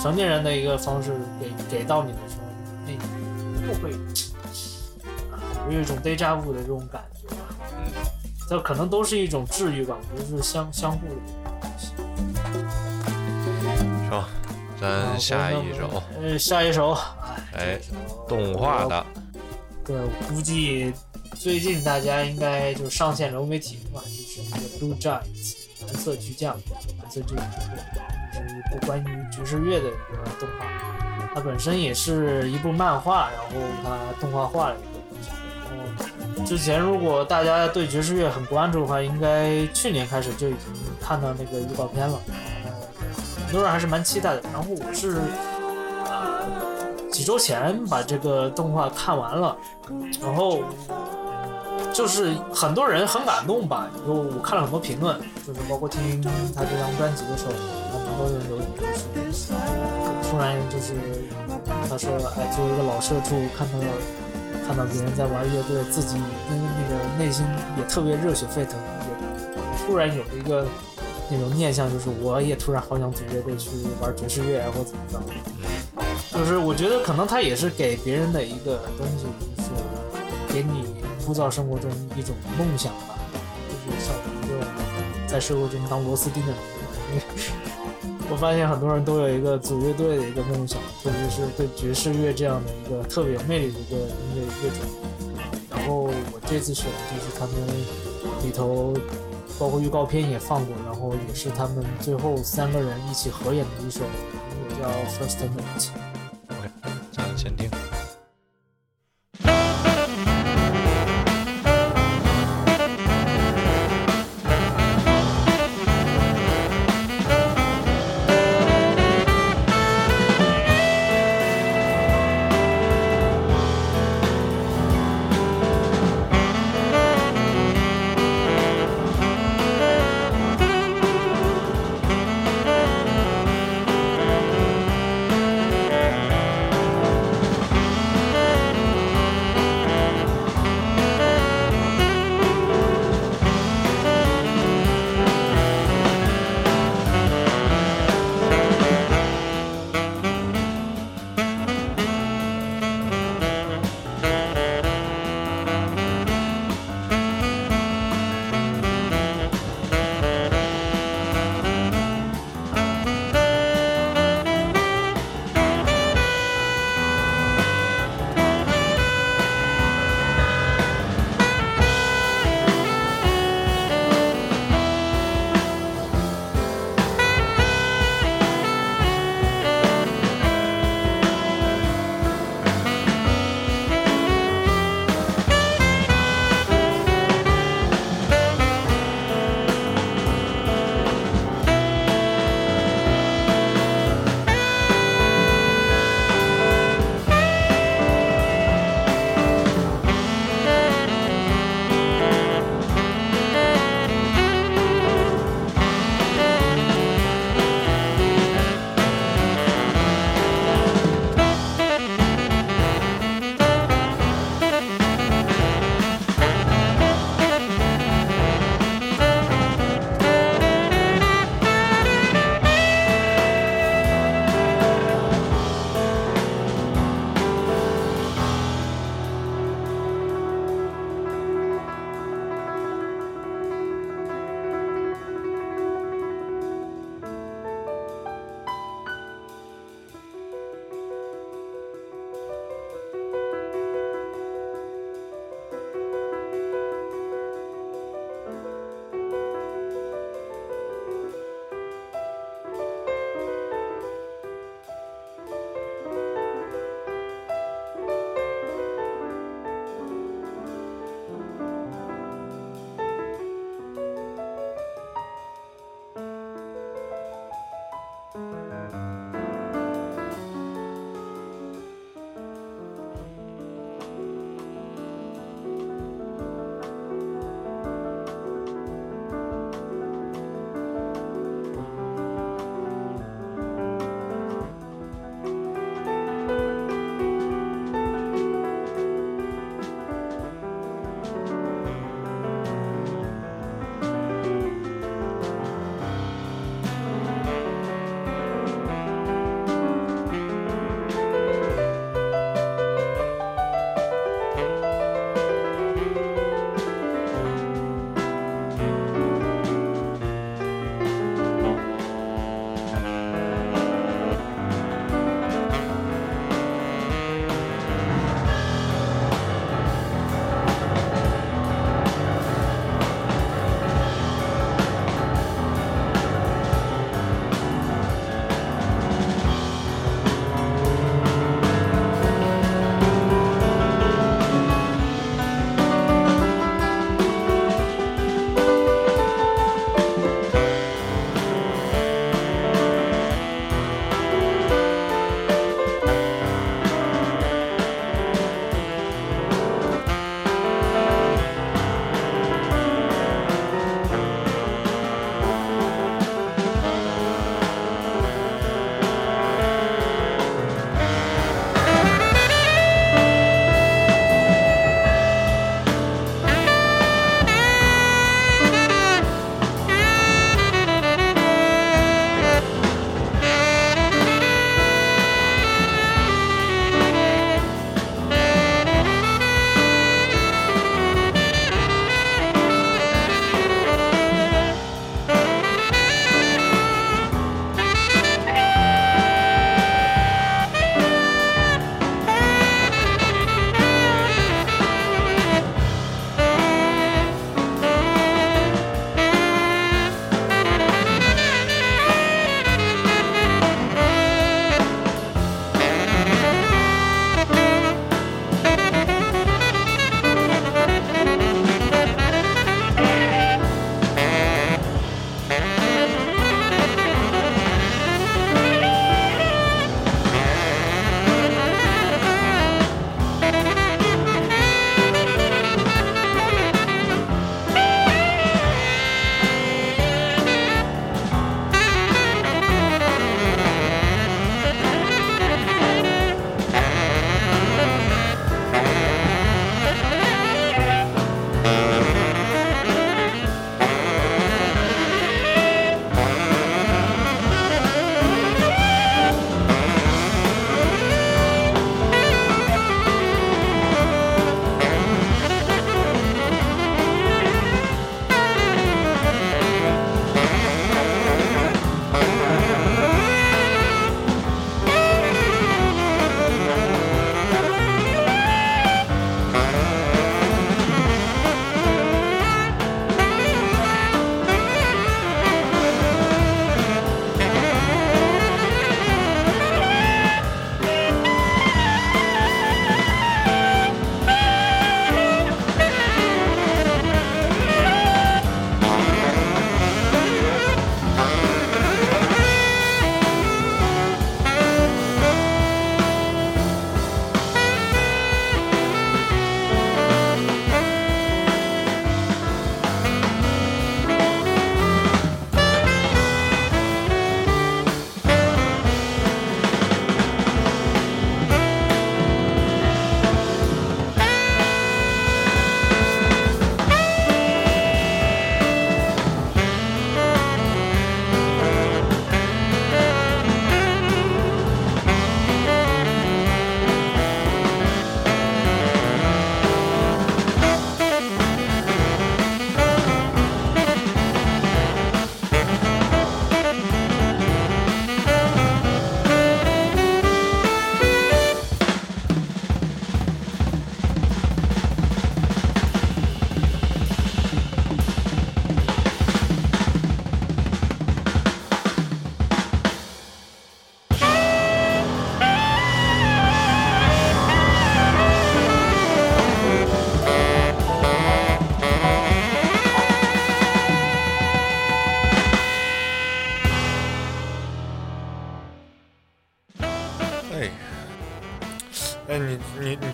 成年人的一个方式给给到你的时候，那你又会啊，有一种 deja vu 的这种感觉吧。嗯，这可能都是一种治愈吧，我觉得是相相互的一个东西。是吧？咱下一首，呃，下一首，哎，动画的，对，我估计最近大家应该就上线流媒体了嘛，就是那个 Blue Giants 蓝色巨匠，蓝色巨人之父，是一部关于爵士乐的一个动画。它本身也是一部漫画，然后它动画化了一个东西。然后之前如果大家对爵士乐很关注的话，应该去年开始就已经看到那个预告片了。呃很多人还是蛮期待的。然后我是呃几周前把这个动画看完了，然后就是很多人很感动吧，就我看了很多评论，就是包括听他这张专辑的时候，很多人都就是突然就是他说，哎，作为一个老社畜，看到看到别人在玩乐队，自己那个那个内心也特别热血沸腾，也突然有一个那种念想，就是我也突然好想组乐队去玩爵士乐啊，或怎么着。就是我觉得可能他也是给别人的一个东西，就是给你枯燥生活中一种梦想吧，就是像我一个在社会中当螺丝钉的人。我发现很多人都有一个组乐队的一个梦想，特别是对爵士乐这样的一个特别有魅力的一个音乐乐种。然后我这次选的就是他们里头，包括预告片也放过，然后也是他们最后三个人一起合演的一首音乐，叫《First Night》。OK，咱先定。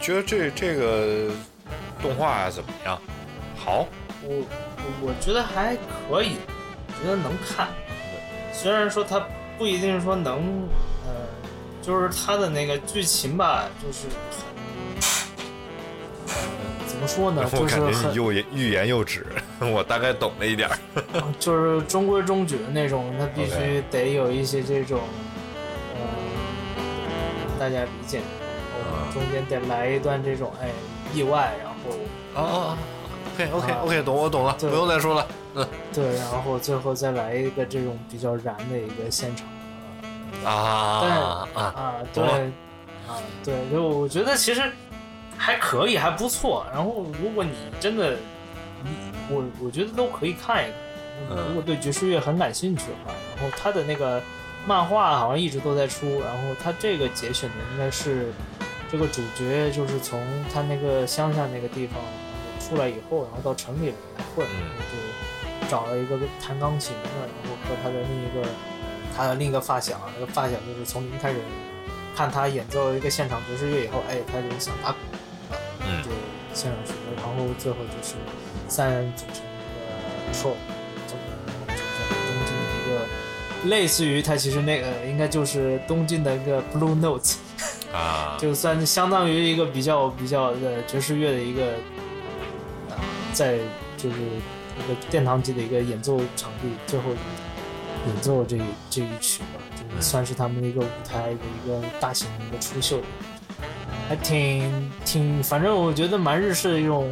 觉得这这个动画怎么样？好，我我我觉得还可以，觉得能看。虽然说它不一定说能，呃，就是它的那个剧情吧，就是怎么说呢？我就是感觉很你又言欲言又止，[laughs] 我大概懂了一点儿。[laughs] 就是中规中矩的那种，它必须得有一些这种，呃，大家理解，中间得来一段这种哎意外，然后哦哦哦，OK OK 啊 OK，懂我懂了，不用再说了。嗯对，然后最后再来一个这种比较燃的一个现场。啊啊，啊，对，啊，对，就我觉得其实还可以，还不错。然后如果你真的，你我我觉得都可以看一看。嗯如果对爵士乐很感兴趣的话，然后他的那个漫画好像一直都在出，然后他这个节选的应该是这个主角就是从他那个乡下那个地方出来以后，然后到城里来混，嗯。然后就找了一个弹钢琴的，然后和他的另一个他的另一个发小，那个发小就是从零开始看他演奏一个现场爵士乐以后，哎，他就想打鼓，嗯。就现场学，然后最后就是三人组成一个 show，这个就在东京的一个类似于他其实那个应该就是东京的一个 Blue Note，啊，就算是相当于一个比较比较的爵士乐的一个，在就是一个殿堂级的一个演奏场地，最后演奏这一这一曲吧，就是算是他们的一个舞台的一个大型的一个出秀，还挺挺，反正我觉得蛮日式的一种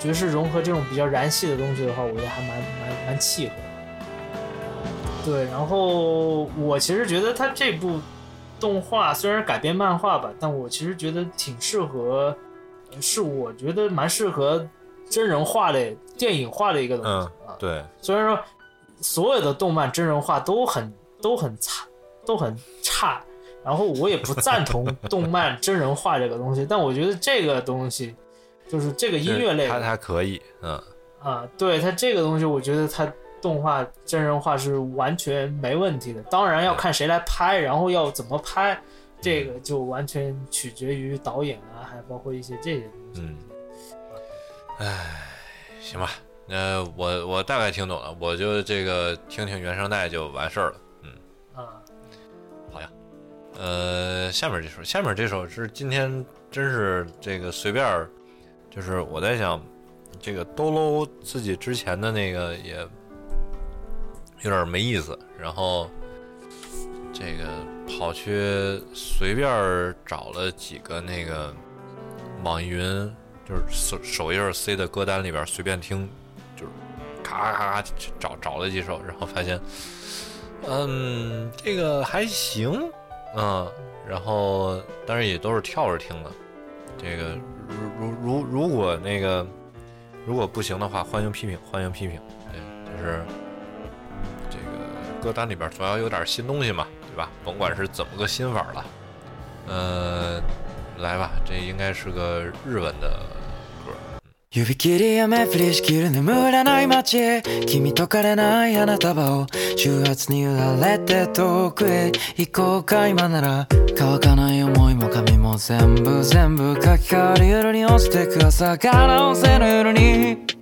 爵士融合这种比较燃系的东西的话，我觉得还蛮蛮蛮契合。对，然后我其实觉得他这部动画虽然改编漫画吧，但我其实觉得挺适合，呃是我觉得蛮适合真人化的电影化的一个东西、嗯啊。对，虽然说所有的动漫真人化都很都很差，都很差，然后我也不赞同动漫真人化这个东西，但我觉得这个东西就是这个音乐类的它它可以，嗯啊，对它这个东西，我觉得它动画真人化是完全没问题的。当然要看谁来拍，然后要怎么拍，这个就完全取决于导演啊，还包括一些这些东西。嗯，唉，行吧，那我我大概听懂了，我就这个听听原声带就完事儿了。嗯，啊，好呀，呃，下面这首，下面这首是今天真是这个随便，就是我在想，这个兜搂自己之前的那个也有点没意思，然后这个跑去随便找了几个那个网易云，就是首首页 C 的歌单里边随便听，就是咔咔咔找找了几首，然后发现。嗯，这个还行，嗯，然后当然也都是跳着听的。这个如如如如果那个如果不行的话，欢迎批评，欢迎批评。对，就是歌单里边总要有点新东西嘛，对吧？甭管是怎么个新法了，呃，来吧，这应该是个日文的歌。指切り雨降りしきる眠らない街へ。君と枯れない花束を。週末に揺られて遠くへ。行こうか今なら。乾かない思いも髪も全部全部書き換わる夜に落ちてく朝が直せる夜に。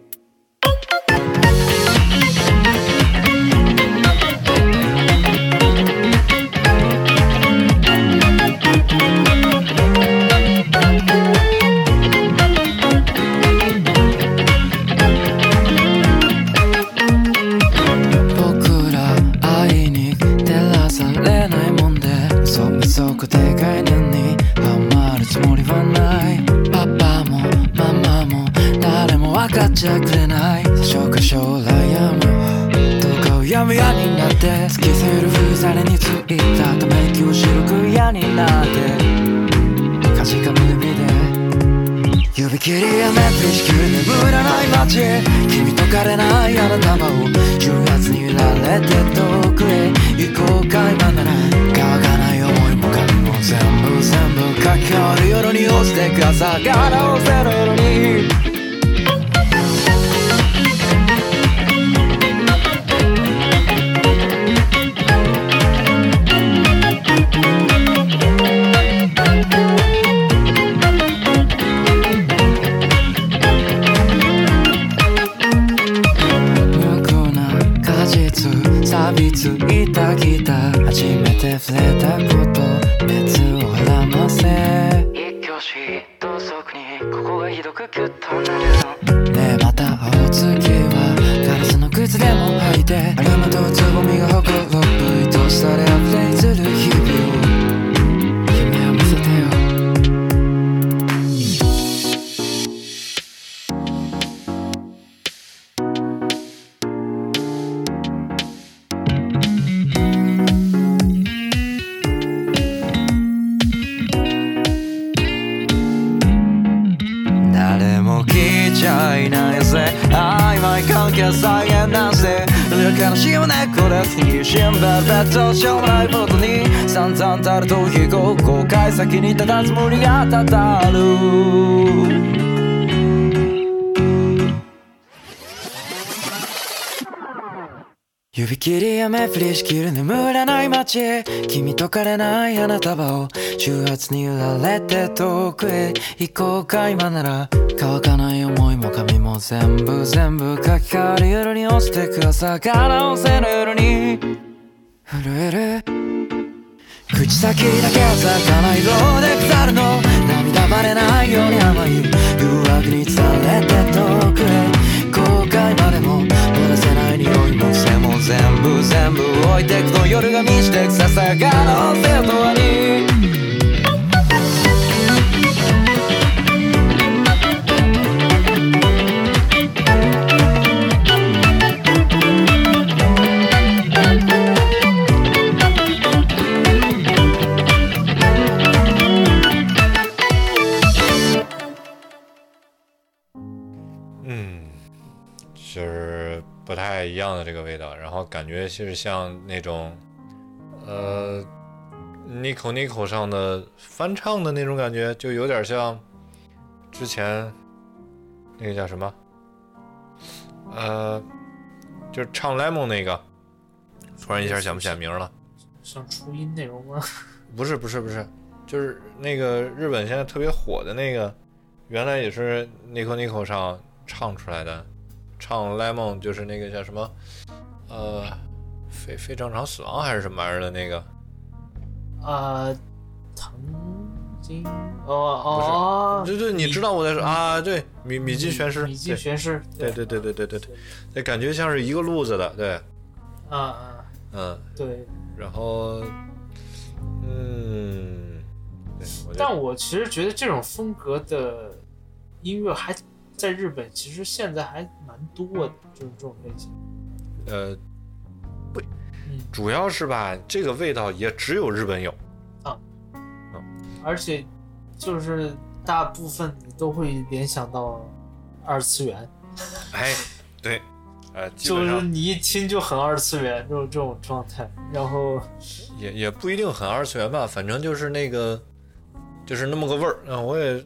花束を重圧に揺られて遠くへ行こうか今なら乾かない思いも髪も全部全部書き換わる夜に落ちてく朝が直せる夜に。震える。口先だけ鮮やかな色で腐るの。涙バレないように甘い。誘惑に伝れて遠 Zemből, zemből, hogy tek, nagyon öröm is, tek, a féltolni 后感觉是像那种，呃，Nico Nico 上的翻唱的那种感觉，就有点像之前那个叫什么，呃，就是唱 Lemon 那个，突然一下想不起来名了。像初音那种吗？[laughs] 不是不是不是，就是那个日本现在特别火的那个，原来也是 Nico Nico 上唱出来的，唱 Lemon 就是那个叫什么，呃，非非正常死亡还是什么玩意儿的那个，啊，曾经哦哦，对对，你知道我在说啊，对，米米津玄师，米津玄师，对对对对对对对，那感觉像是一个路子的，对，啊啊，嗯，对。然后，嗯，对，我但我其实觉得这种风格的音乐还在日本，其实现在还蛮多的，就是这种类型。呃，主要是吧，这个味道也只有日本有。啊而且就是大部分你都会联想到二次元，哎，对，呃，[laughs] 就是你一听就很二次元，就是这种状态。然后也也不一定很二次元吧，反正就是那个，就是那么个味儿。嗯、我也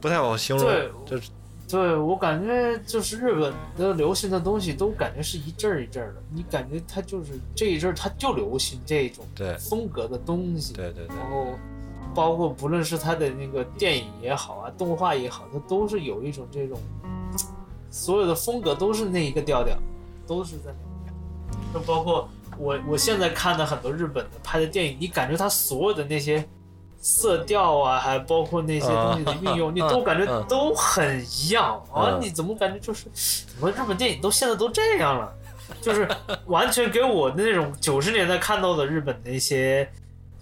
不太好形容对，就是对我感觉就是日本的流行的东西都感觉是一阵儿一阵儿的，你感觉它就是这一阵儿它就流行这种风格的东西。对对对然后包括不论是它的那个电影也好啊，动画也好，它都是有一种这种所有的风格都是那一个调调，都是在那个。就包括我我现在看的很多日本的拍的电影，你感觉它所有的那些色调啊，还包括那些东西的运用，嗯你都感觉嗯都很一样啊！嗯你怎么感觉就是怎么日本电影都现在都这样了？就是完全给我的那种九十年代看到的日本的一些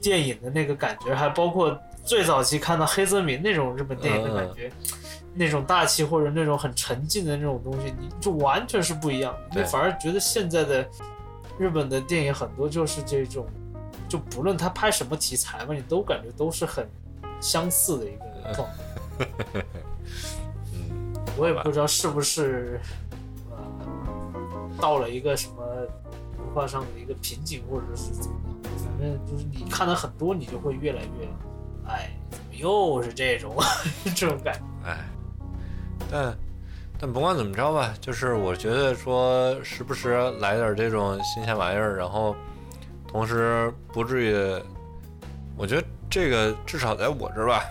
电影的那个感觉，还包括最早期看到黑泽明那种日本电影的感觉，那种大气或者那种很沉静的那种东西，你就完全是不一样。你反而觉得现在的日本的电影很多就是这种，就不论他拍什么题材嘛，你都感觉都是很相似的一个状态。[laughs] 嗯，我也不知道是不是呃到了一个什么文化上的一个瓶颈，或者是怎么样。反正就是你看了很多，你就会越来越，哎，怎么又是这种 [laughs] 这种感觉？哎，但但不管怎么着吧，就是我觉得说时不时来点这种新鲜玩意儿，然后同时不至于，我觉得这个至少在我这儿吧，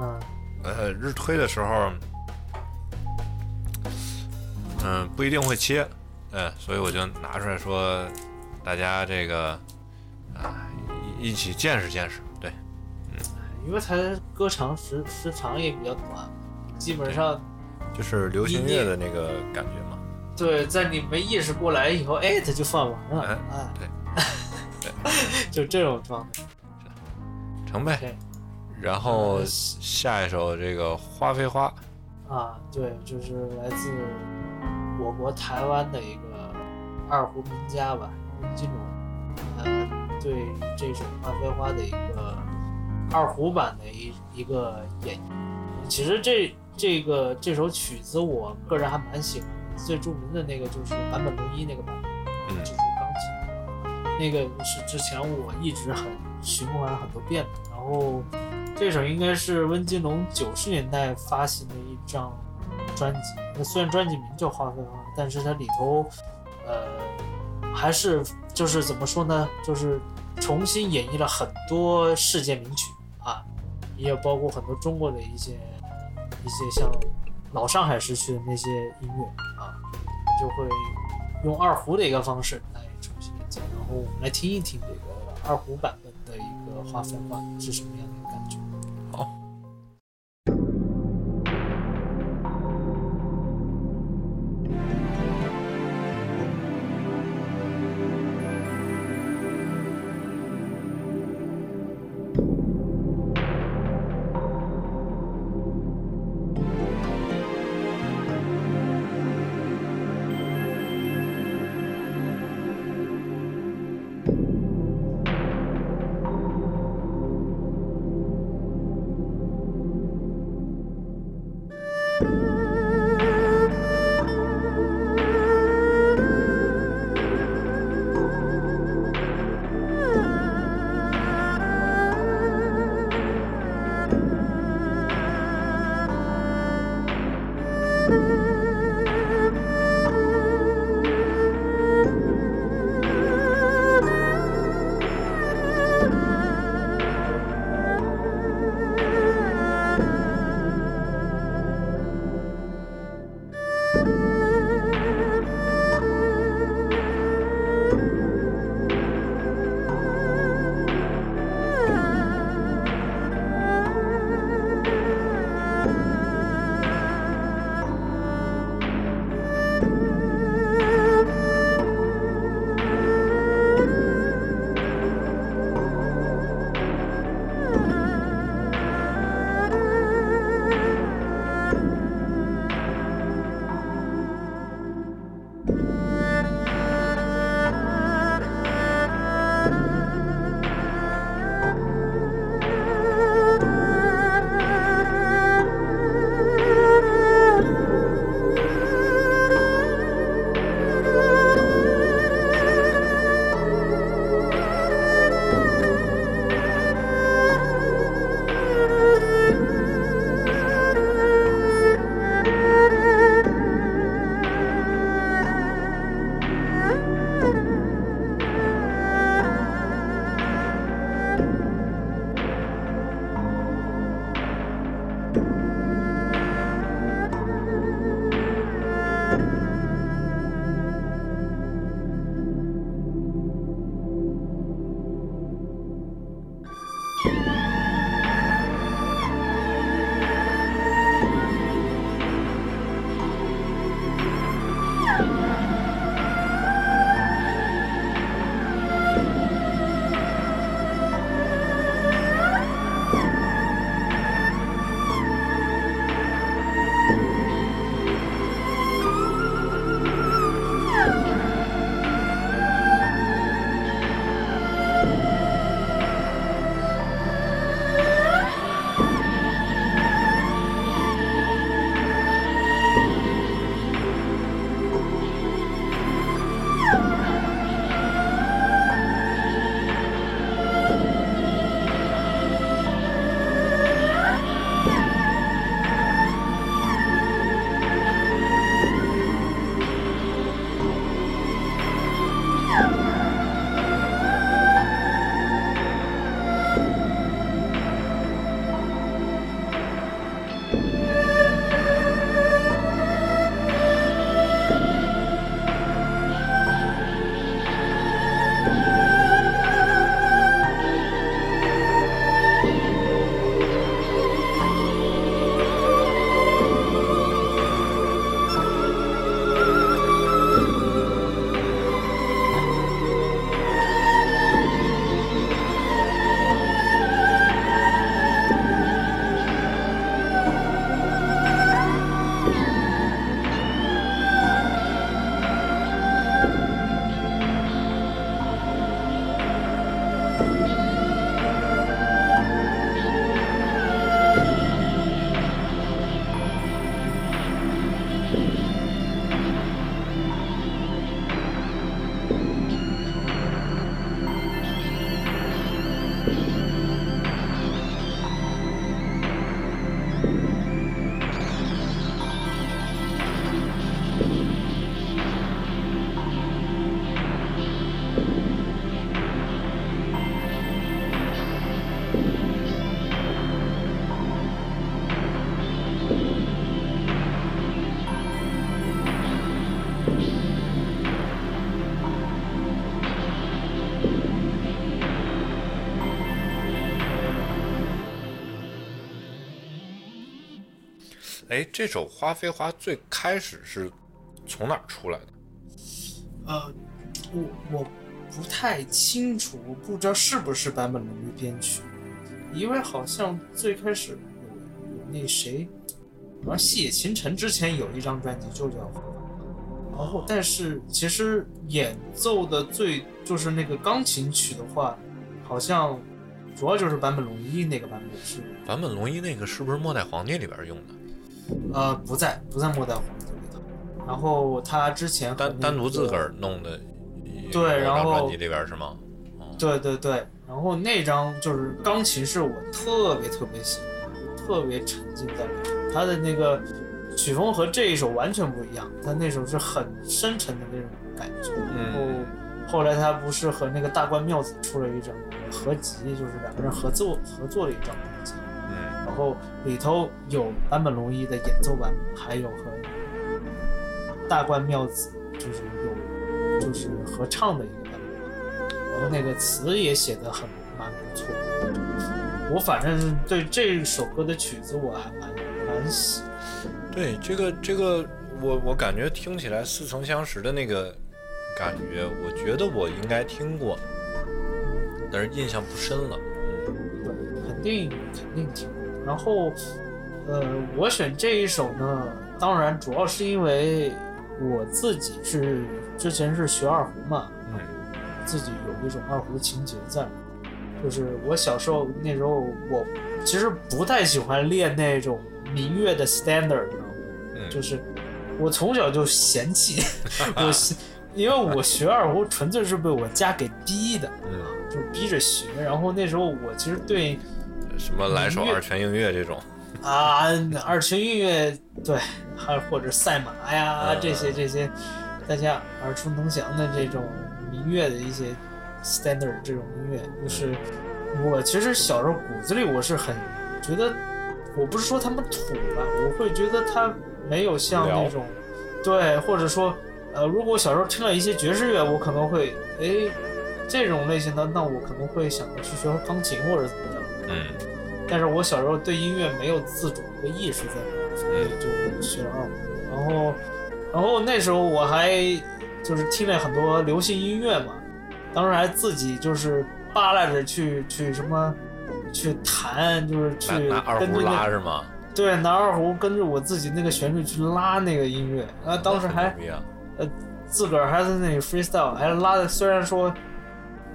嗯。呃，日推的时候，嗯、不一定会切，嗯、所以我就拿出来说，大家这个啊、一一起见识见识，对，嗯因为它歌长时时长也比较短，基本上就是流行乐的那个感觉嘛，对，在你没意识过来以后，哎，它就放完了，哎哎，对，[laughs] 就这种状态。成呗。然后呃下一首这个花非花，啊，对，就是来自我国台湾的一个二胡名家吧，温金龙，呃，对这首《花非花》的一个二胡版的一一个演绎。其实这这个这首曲子，我个人还蛮喜欢的，最著名的那个就是坂本龙一那个版本，嗯就是那个是之前我一直很循环很多遍的。然后这首应该是温金龙九十年代发行的一张专辑，那虽然专辑名叫《花非花》，但是它里头呃还是就是怎么说呢，就是重新演绎了很多世界名曲啊，也有包括很多中国的一些一些像老上海时区的那些音乐啊，就会用二胡的一个方式，后我们来听一听这个二胡版本的一个《划分吧》是什么样的哎，这首《花非花》最开始是从哪儿出来的？呃，我我不太清楚，我不知道是不是坂本龙一编曲，因为好像最开始有有那谁，好像细野晴臣之前有一张专辑就叫《花》，然后但是其实演奏的最就是那个钢琴曲的话，好像主要就是坂本龙一那个版本是，坂本龙一那个是不是《末代皇帝》里边用的？呃，不在不在末代皇帝里头，然后他之前单单独自个儿弄的对然后专辑里边是吗？对对对，然后那张就是钢琴是我特别特别喜欢，特别沉浸在里面。他的那个曲风和这一首完全不一样，他那首是很深沉的那种感觉。然后后来他不是和那个大关妙子出了一张合集，就是两个人合作合作的一张然后里头有坂本龙一的演奏版，还有和大关妙子就是有就是合唱的一个版本，然后那个词也写的很蛮不错。我反正对这首歌的曲子我还蛮蛮喜。对，这个这个，我我感觉听起来似曾相识的那个感觉，我觉得我应该听过，但是印象不深了。对，肯定肯定听。然后，呃，我选这一首呢，当然主要是因为我自己是之前是学二胡嘛，嗯自己有一种二胡的情节在。就是我小时候那时候，我其实不太喜欢练那种民乐的 standard，你知道吗？嗯，就是我从小就嫌弃 [laughs] 我嫌，因为我学二胡纯粹是被我家给逼的，嗯，就逼着学。然后那时候我其实对什么来首二泉映月这种，啊二泉映月，对，还或者赛马呀嗯这些这些大家耳熟能详的这种民乐的一些 standard 这种音乐，就是我其实小时候骨子里我是很觉得，我不是说他们土吧，我会觉得他没有像那种对，或者说呃，如果我小时候听了一些爵士乐，我可能会哎这种类型的，那我可能会想着去学钢琴或者怎么着。嗯但是我小时候对音乐没有自主的意识在那，所以就学了二胡。然后，然后那时候我还就是听了很多流行音乐嘛，当时还自己就是扒拉着去去什么去弹，就是去拿拿二胡跟着拉是吗？对拿二胡跟着我自己那个旋律去拉那个音乐。然后当时还呃。自个儿还在那里 freestyle，还拉的虽然说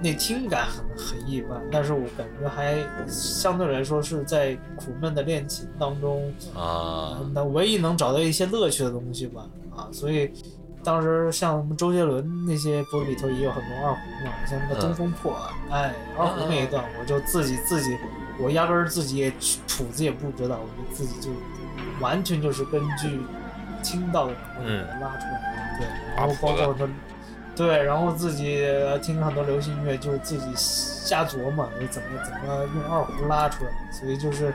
那听感很很一般，但是我感觉还相对来说是在苦闷的练琴当中，啊，那唯一能找到一些乐趣的东西吧。啊，所以当时像什么周杰伦那些，不是里头也有很多二胡嘛，像那个《东风破》啊，哎，二胡那一段我就自己自己，我压根儿自己也谱子也不知道，我就自己就完全就是根据听到的然后给它拉出来，对，然后包括很多。对，然后自己听很多流行音乐，就自己瞎琢磨，你怎么怎么用二胡拉出来。所以就是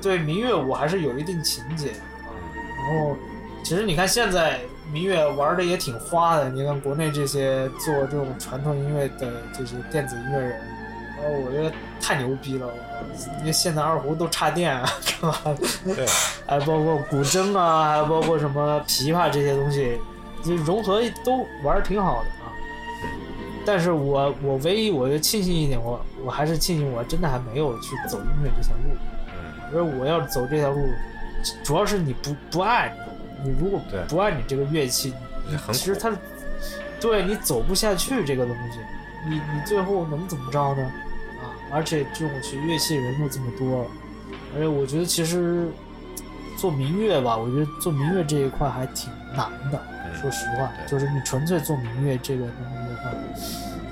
对民乐我还是有一定情节啊。然后其实你看现在民乐玩的也挺花的，你看国内这些做这种传统音乐的这些电子音乐人，然后我觉得太牛逼了。因为现在二胡都插电啊，干嘛的？对，还包括古筝啊，还包括什么琵琶这些东西，就融合都玩的挺好的啊。但是我我唯一我就庆幸一点，我我还是庆幸我真的还没有去走音乐这条路。嗯因为我要走这条路，主要是你不不爱你，你如果不爱你这个乐器，你其实它对你走不下去这个东西，你你最后能怎么着呢？啊，而且这种学乐器人又这么多，而且我觉得其实做民乐吧，我觉得做民乐这一块还挺难的。嗯说实话，就是你纯粹做民乐这个东西的话，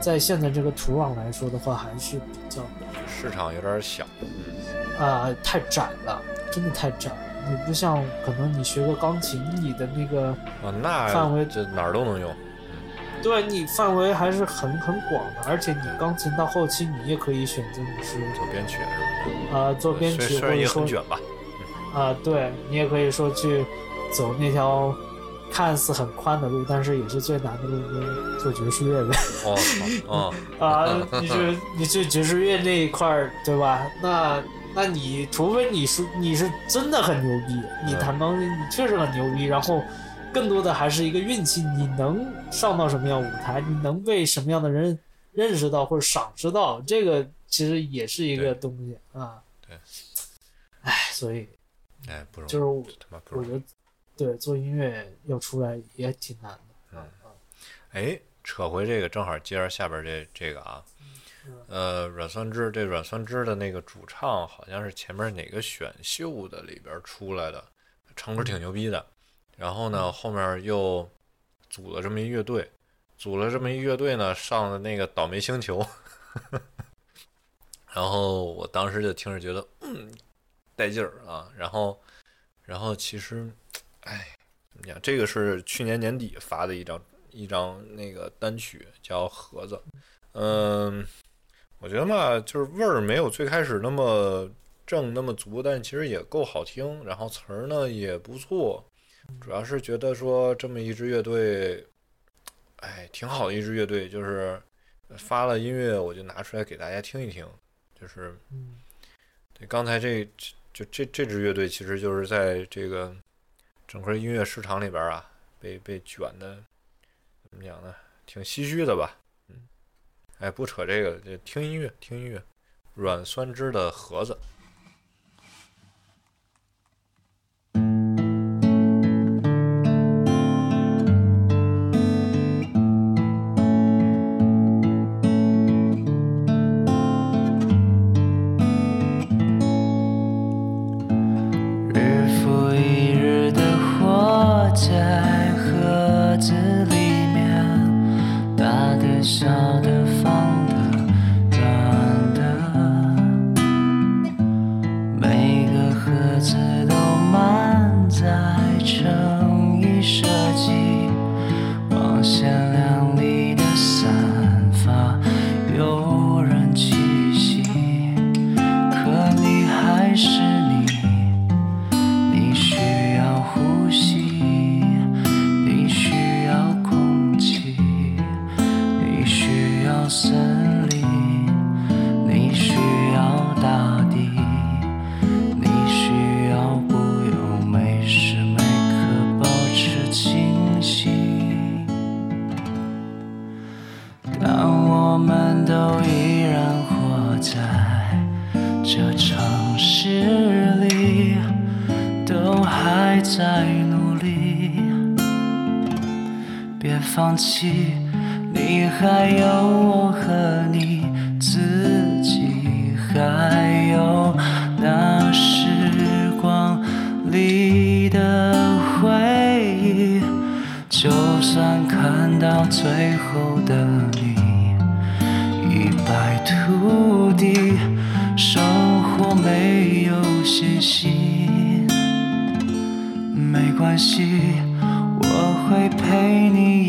在现在这个土壤来说的话，还是比较市场有点小。啊、太窄了，真的太窄了。你不像可能你学个钢琴，你的那个啊，那范围这哪儿都能用。对你范围还是很很广的，而且你钢琴到后期你也可以选择你是做编曲什么啊、做编曲或者说很卷吧。啊、对你也可以说去走那条看似很宽的路，但是也是最难的路，就是做爵士乐呗。[laughs] 哦，哦，啊，你去你去爵士乐那一块儿，对吧？那那你除非你是你是真的很牛逼，你弹钢琴你确实很牛逼，然后更多的还是一个运气，你能上到什么样舞台，你能被什么样的人认识到或者赏识到，这个其实也是一个东西啊。对，哎，所以哎，不容易，就是我。我觉得，对做音乐要出来也挺难的。嗯哎，扯回这个，正好接着下边这这个啊，呃，阮酸枝这阮酸枝的那个主唱好像是前面哪个选秀的里边出来的，唱歌挺牛逼的。然后呢，后面又组了这么一乐队，组了这么一乐队呢，上了那个倒霉星球。[laughs] 然后我当时就听着觉得，嗯，带劲儿啊。然后，然后其实，哎，怎么讲？这个是去年年底发的一张一张那个单曲，叫《盒子》。嗯，我觉得嘛，就是味儿没有最开始那么正那么足，但其实也够好听。然后词儿呢也不错，主要是觉得说这么一支乐队，哎，挺好的一支乐队，就是发了音乐我就拿出来给大家听一听。就是嗯对刚才这就这这支乐队其实就是在这个整个音乐市场里边啊，被被卷的怎么讲呢？挺唏嘘的吧。嗯，哎，不扯这个，就听音乐，听音乐。软酸枝的盒子。起，你还有我和你自己，还有那时光里的回忆。就算看到最后的你，一败涂地，生活没有信心。没关系，我会陪你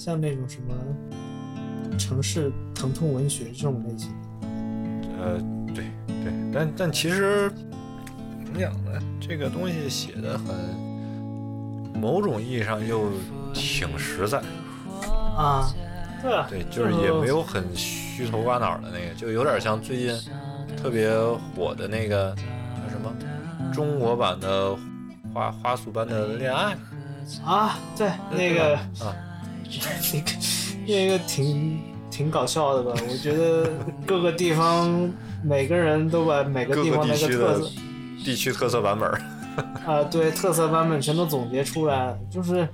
像那种什么城市疼痛文学这种类型。呃，对对，但但其实怎么讲呢？这个东西写的很，某种意义上又挺实在。啊，对啊，对，就是也没有很虚头巴脑的那个，就有点像最近特别火的那个叫什么中国版的花花束般的恋爱啊，对那个啊，那个那个挺挺搞笑的吧？我觉得各个地方每个人都把每个地方那地区的个特色地区特色版本儿。啊，对特色版本全都总结出来了，就是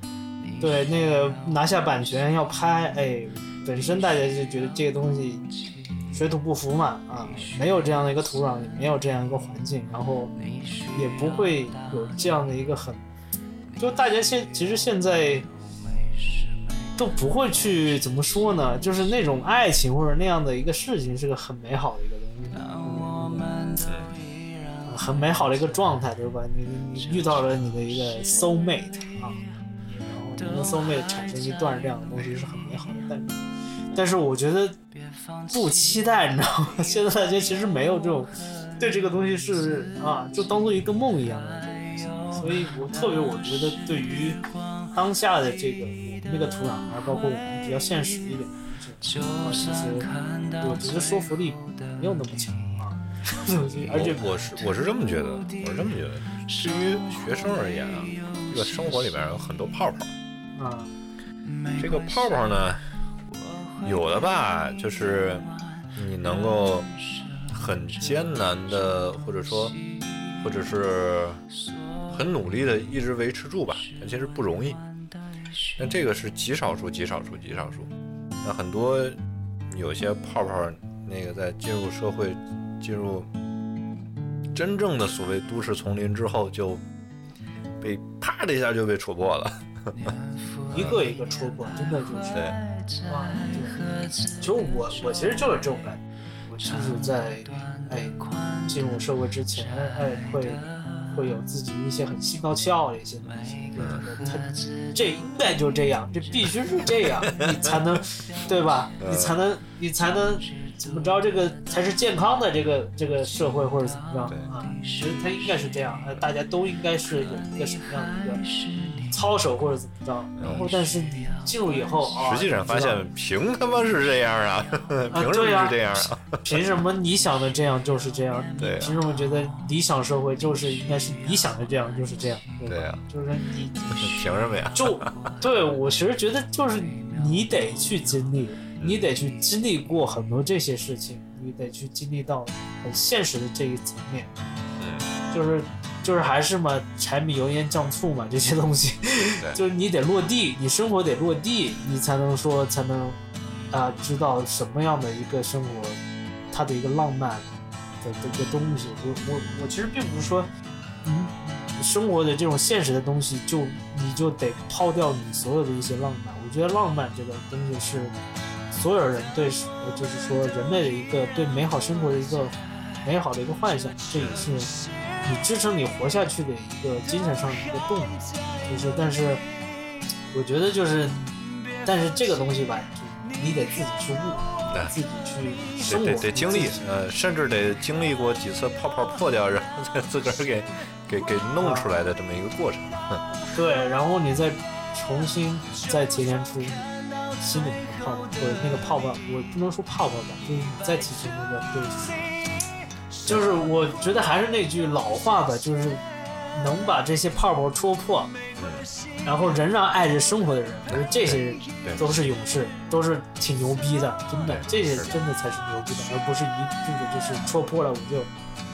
对那个拿下版权要拍，哎，本身大家就觉得这个东西水土不服嘛，啊，没有这样的一个土壤，也没有这样一个环境，然后也不会有这样的一个很，就大家现其实现在都不会去怎么说呢，就是那种爱情或者那样的一个事情是个很美好的一个东西。很美好的一个状态，对吧？你你遇到了你的一个 soul mate 啊，然后你跟 soul mate 产生一段这样的东西是很美好的，但是但是我觉得不期待，你知道吗？现在大家其实没有这种对这个东西是啊，就当做一个梦一样的这个东西，所以我特别我觉得对于当下的这个那个土壤，还包括我们比较现实一点的这个，其实我觉得说服力没有那么强啊，[laughs] 而且我我是我是这么觉得，我是这么觉得。对于学生而言啊，这个生活里边有很多泡泡，啊。这个泡泡呢，有的吧，就是你能够很艰难的，或者说，或者是很努力的一直维持住吧，但其实不容易。那这个是极少数、极少数、极少数。那很多有些泡泡，那个在进入社会、进入真正的所谓都市丛林之后，就被啪的一下就被戳破了。[laughs] 一个一个戳破，真的就是对，哇，对，就我我其实就是这种感觉，我就是在哎进入社会之前，哎会会有自己一些很心高气傲的一些东西，就觉得他这应该就这样，这必须是这样，[laughs] 你才能对吧？你才能你才能怎么着？这个才是健康的这个这个社会或者怎么着对啊？其实它应该是这样，呃，大家都应该是有一个什么样的一个操守或者怎么着，然后但是你进入以后啊，实际上发现凭他妈是这样 [laughs] 啊，凭什么是这样啊？凭什么你想的这样就是这样？对啊凭什么觉得理想社会就是应该是你想的这样就是这样？对啊就是你凭什么呀？就对我其实觉得就是你得去经历，你得去经历过很多这些事情，你得去经历到很现实的这一层面，嗯，就是就是还是嘛，柴米油盐酱醋嘛这些东西，[laughs] 就是你得落地，你生活得落地，你才能说才能啊、知道什么样的一个生活，它的一个浪漫的的一个东西。我我我其实并不是说，嗯，生活的这种现实的东西就你就得抛掉你所有的一些浪漫。我觉得浪漫这个东西是所有人对，呃就是说人类的一个对美好生活的一个美好的一个幻想，这也是你支撑你活下去的一个精神上的一个动力，就是但是我觉得就是，但是这个东西吧，就你得自己去悟，对自己去生活，得得得经历，呃，甚至得经历过几次泡泡破掉，然后再自个儿给给给弄出来的这么一个过程。对，然后你再重新再提炼出新的泡泡，或者那个泡泡，我不能说泡泡吧，就是你再提出那个对，就是我觉得还是那句老话吧，就是能把这些泡泡戳破，然后仍然爱着生活的人，我觉得这些人都是勇士，都是挺牛逼的，真的，这些真的才是牛逼的，而不是一步的就是戳破了我就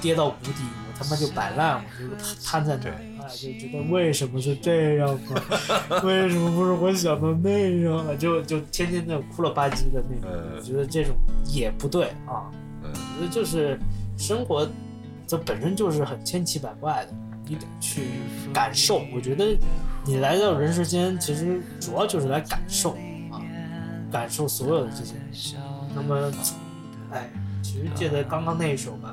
跌到谷底，我他妈就摆烂，我就瘫在那儿，哎，就觉得为什么是这样呢？[laughs] 为什么不是我想的那样啊？就就天天那种哭了吧唧的那种，嗯我觉得这种也不对啊。嗯我觉得就是生活，这本身就是很千奇百怪的，你得去感受。我觉得你来到人世间，其实主要就是来感受啊，感受所有的这些。那么，哎，其实记得刚刚那一首吧，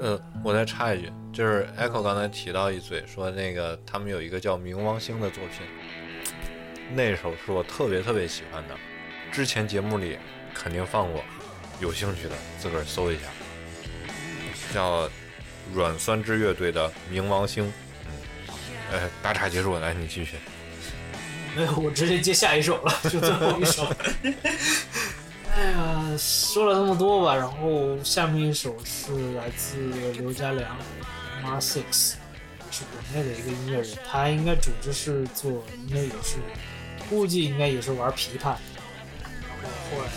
呃，我再插一句，就是 Echo 刚才提到一嘴，说那个他们有一个叫《冥王星》的作品，那首是我特别特别喜欢的，之前节目里肯定放过，有兴趣的自个儿搜一下，叫软酸枝乐队的《冥王星》。嗯，呃，打岔结束，来你继续。没 [laughs] 有，我直接接下一首了，就最后一首。[laughs] 哎呀，说了那么多吧，然后下面一首是来自刘家良 Mar Six，是国内的一个音乐人，他应该主职是做，应该也是，估计应该也是玩琵琶，然后后来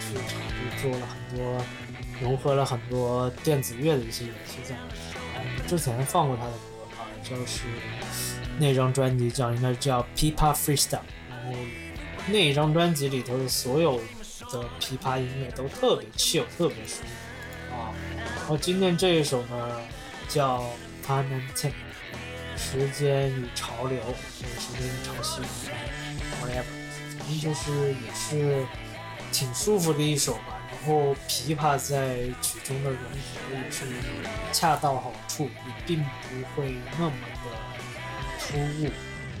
去尝试做了很多，融合了很多电子乐的一些元素在里面。之前放过他的歌，啊就是那张专辑叫应该叫《Pipa Freestyle》，然后那一张专辑里头的所有的琵琶音乐都特别 chill，特别舒服啊。然后今天这一首呢叫《Time and Temp》，时间与潮流，或者时间与潮汐，whatever，反正就是也是挺舒服的一首吧。然后琵琶在曲中的融合也是恰到好处，也并不会那么的突兀。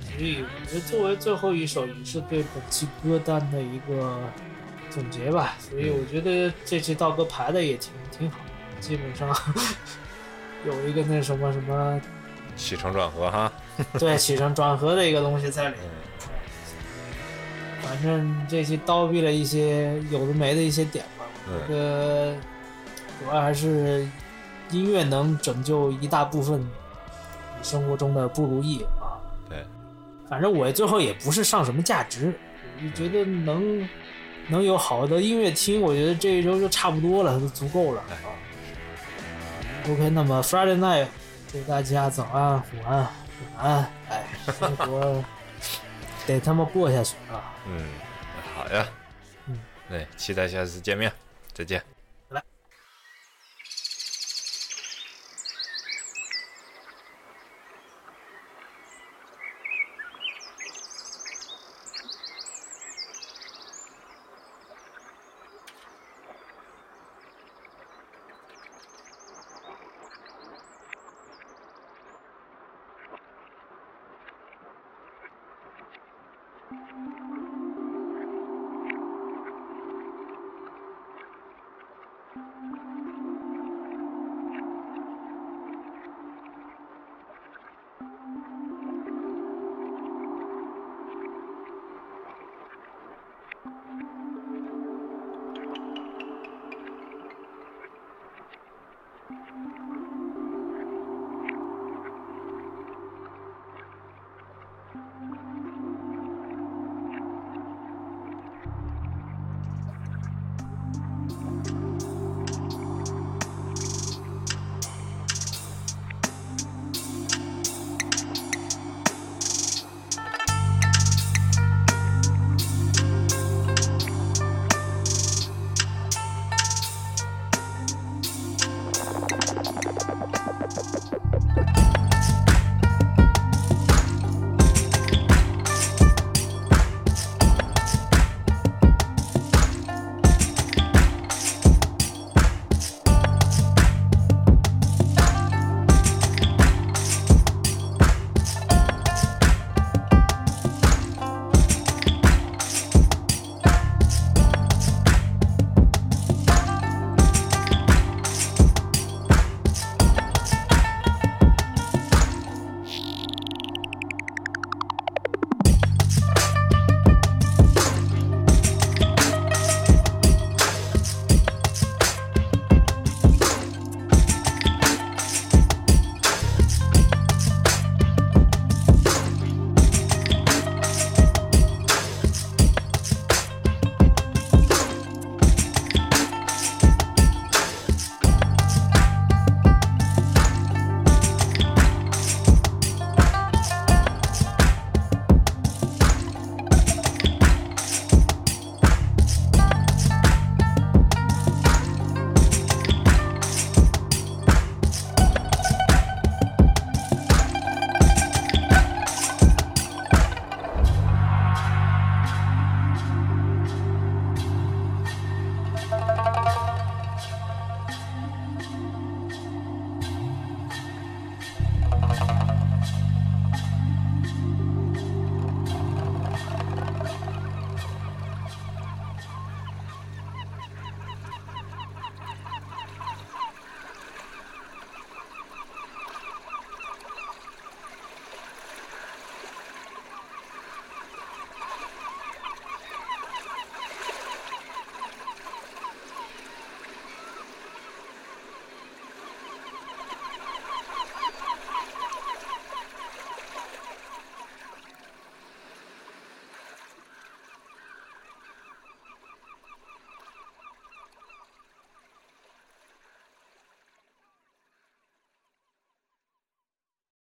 所以我觉得作为最后一首，也是对本期歌单的一个总结吧。所以我觉得这期道哥排的也挺挺好，基本上 [laughs] 有一个那什么什么起承转合哈，对起承转合的一个东西在里面。嗯反正这期叨逼了一些有的没的一些点吧。嗯这个主要还是音乐能拯救一大部分你生活中的不如意啊。对，反正我最后也不是上什么价值，我就觉得能能有好的音乐听，我觉得这一周就差不多了，就足够了啊。OK，那么 Friday night，祝大家早安、午安、晚安，哎，生活得他妈过下去啊！[laughs] 嗯，好呀，嗯，对，期待下次见面，再见。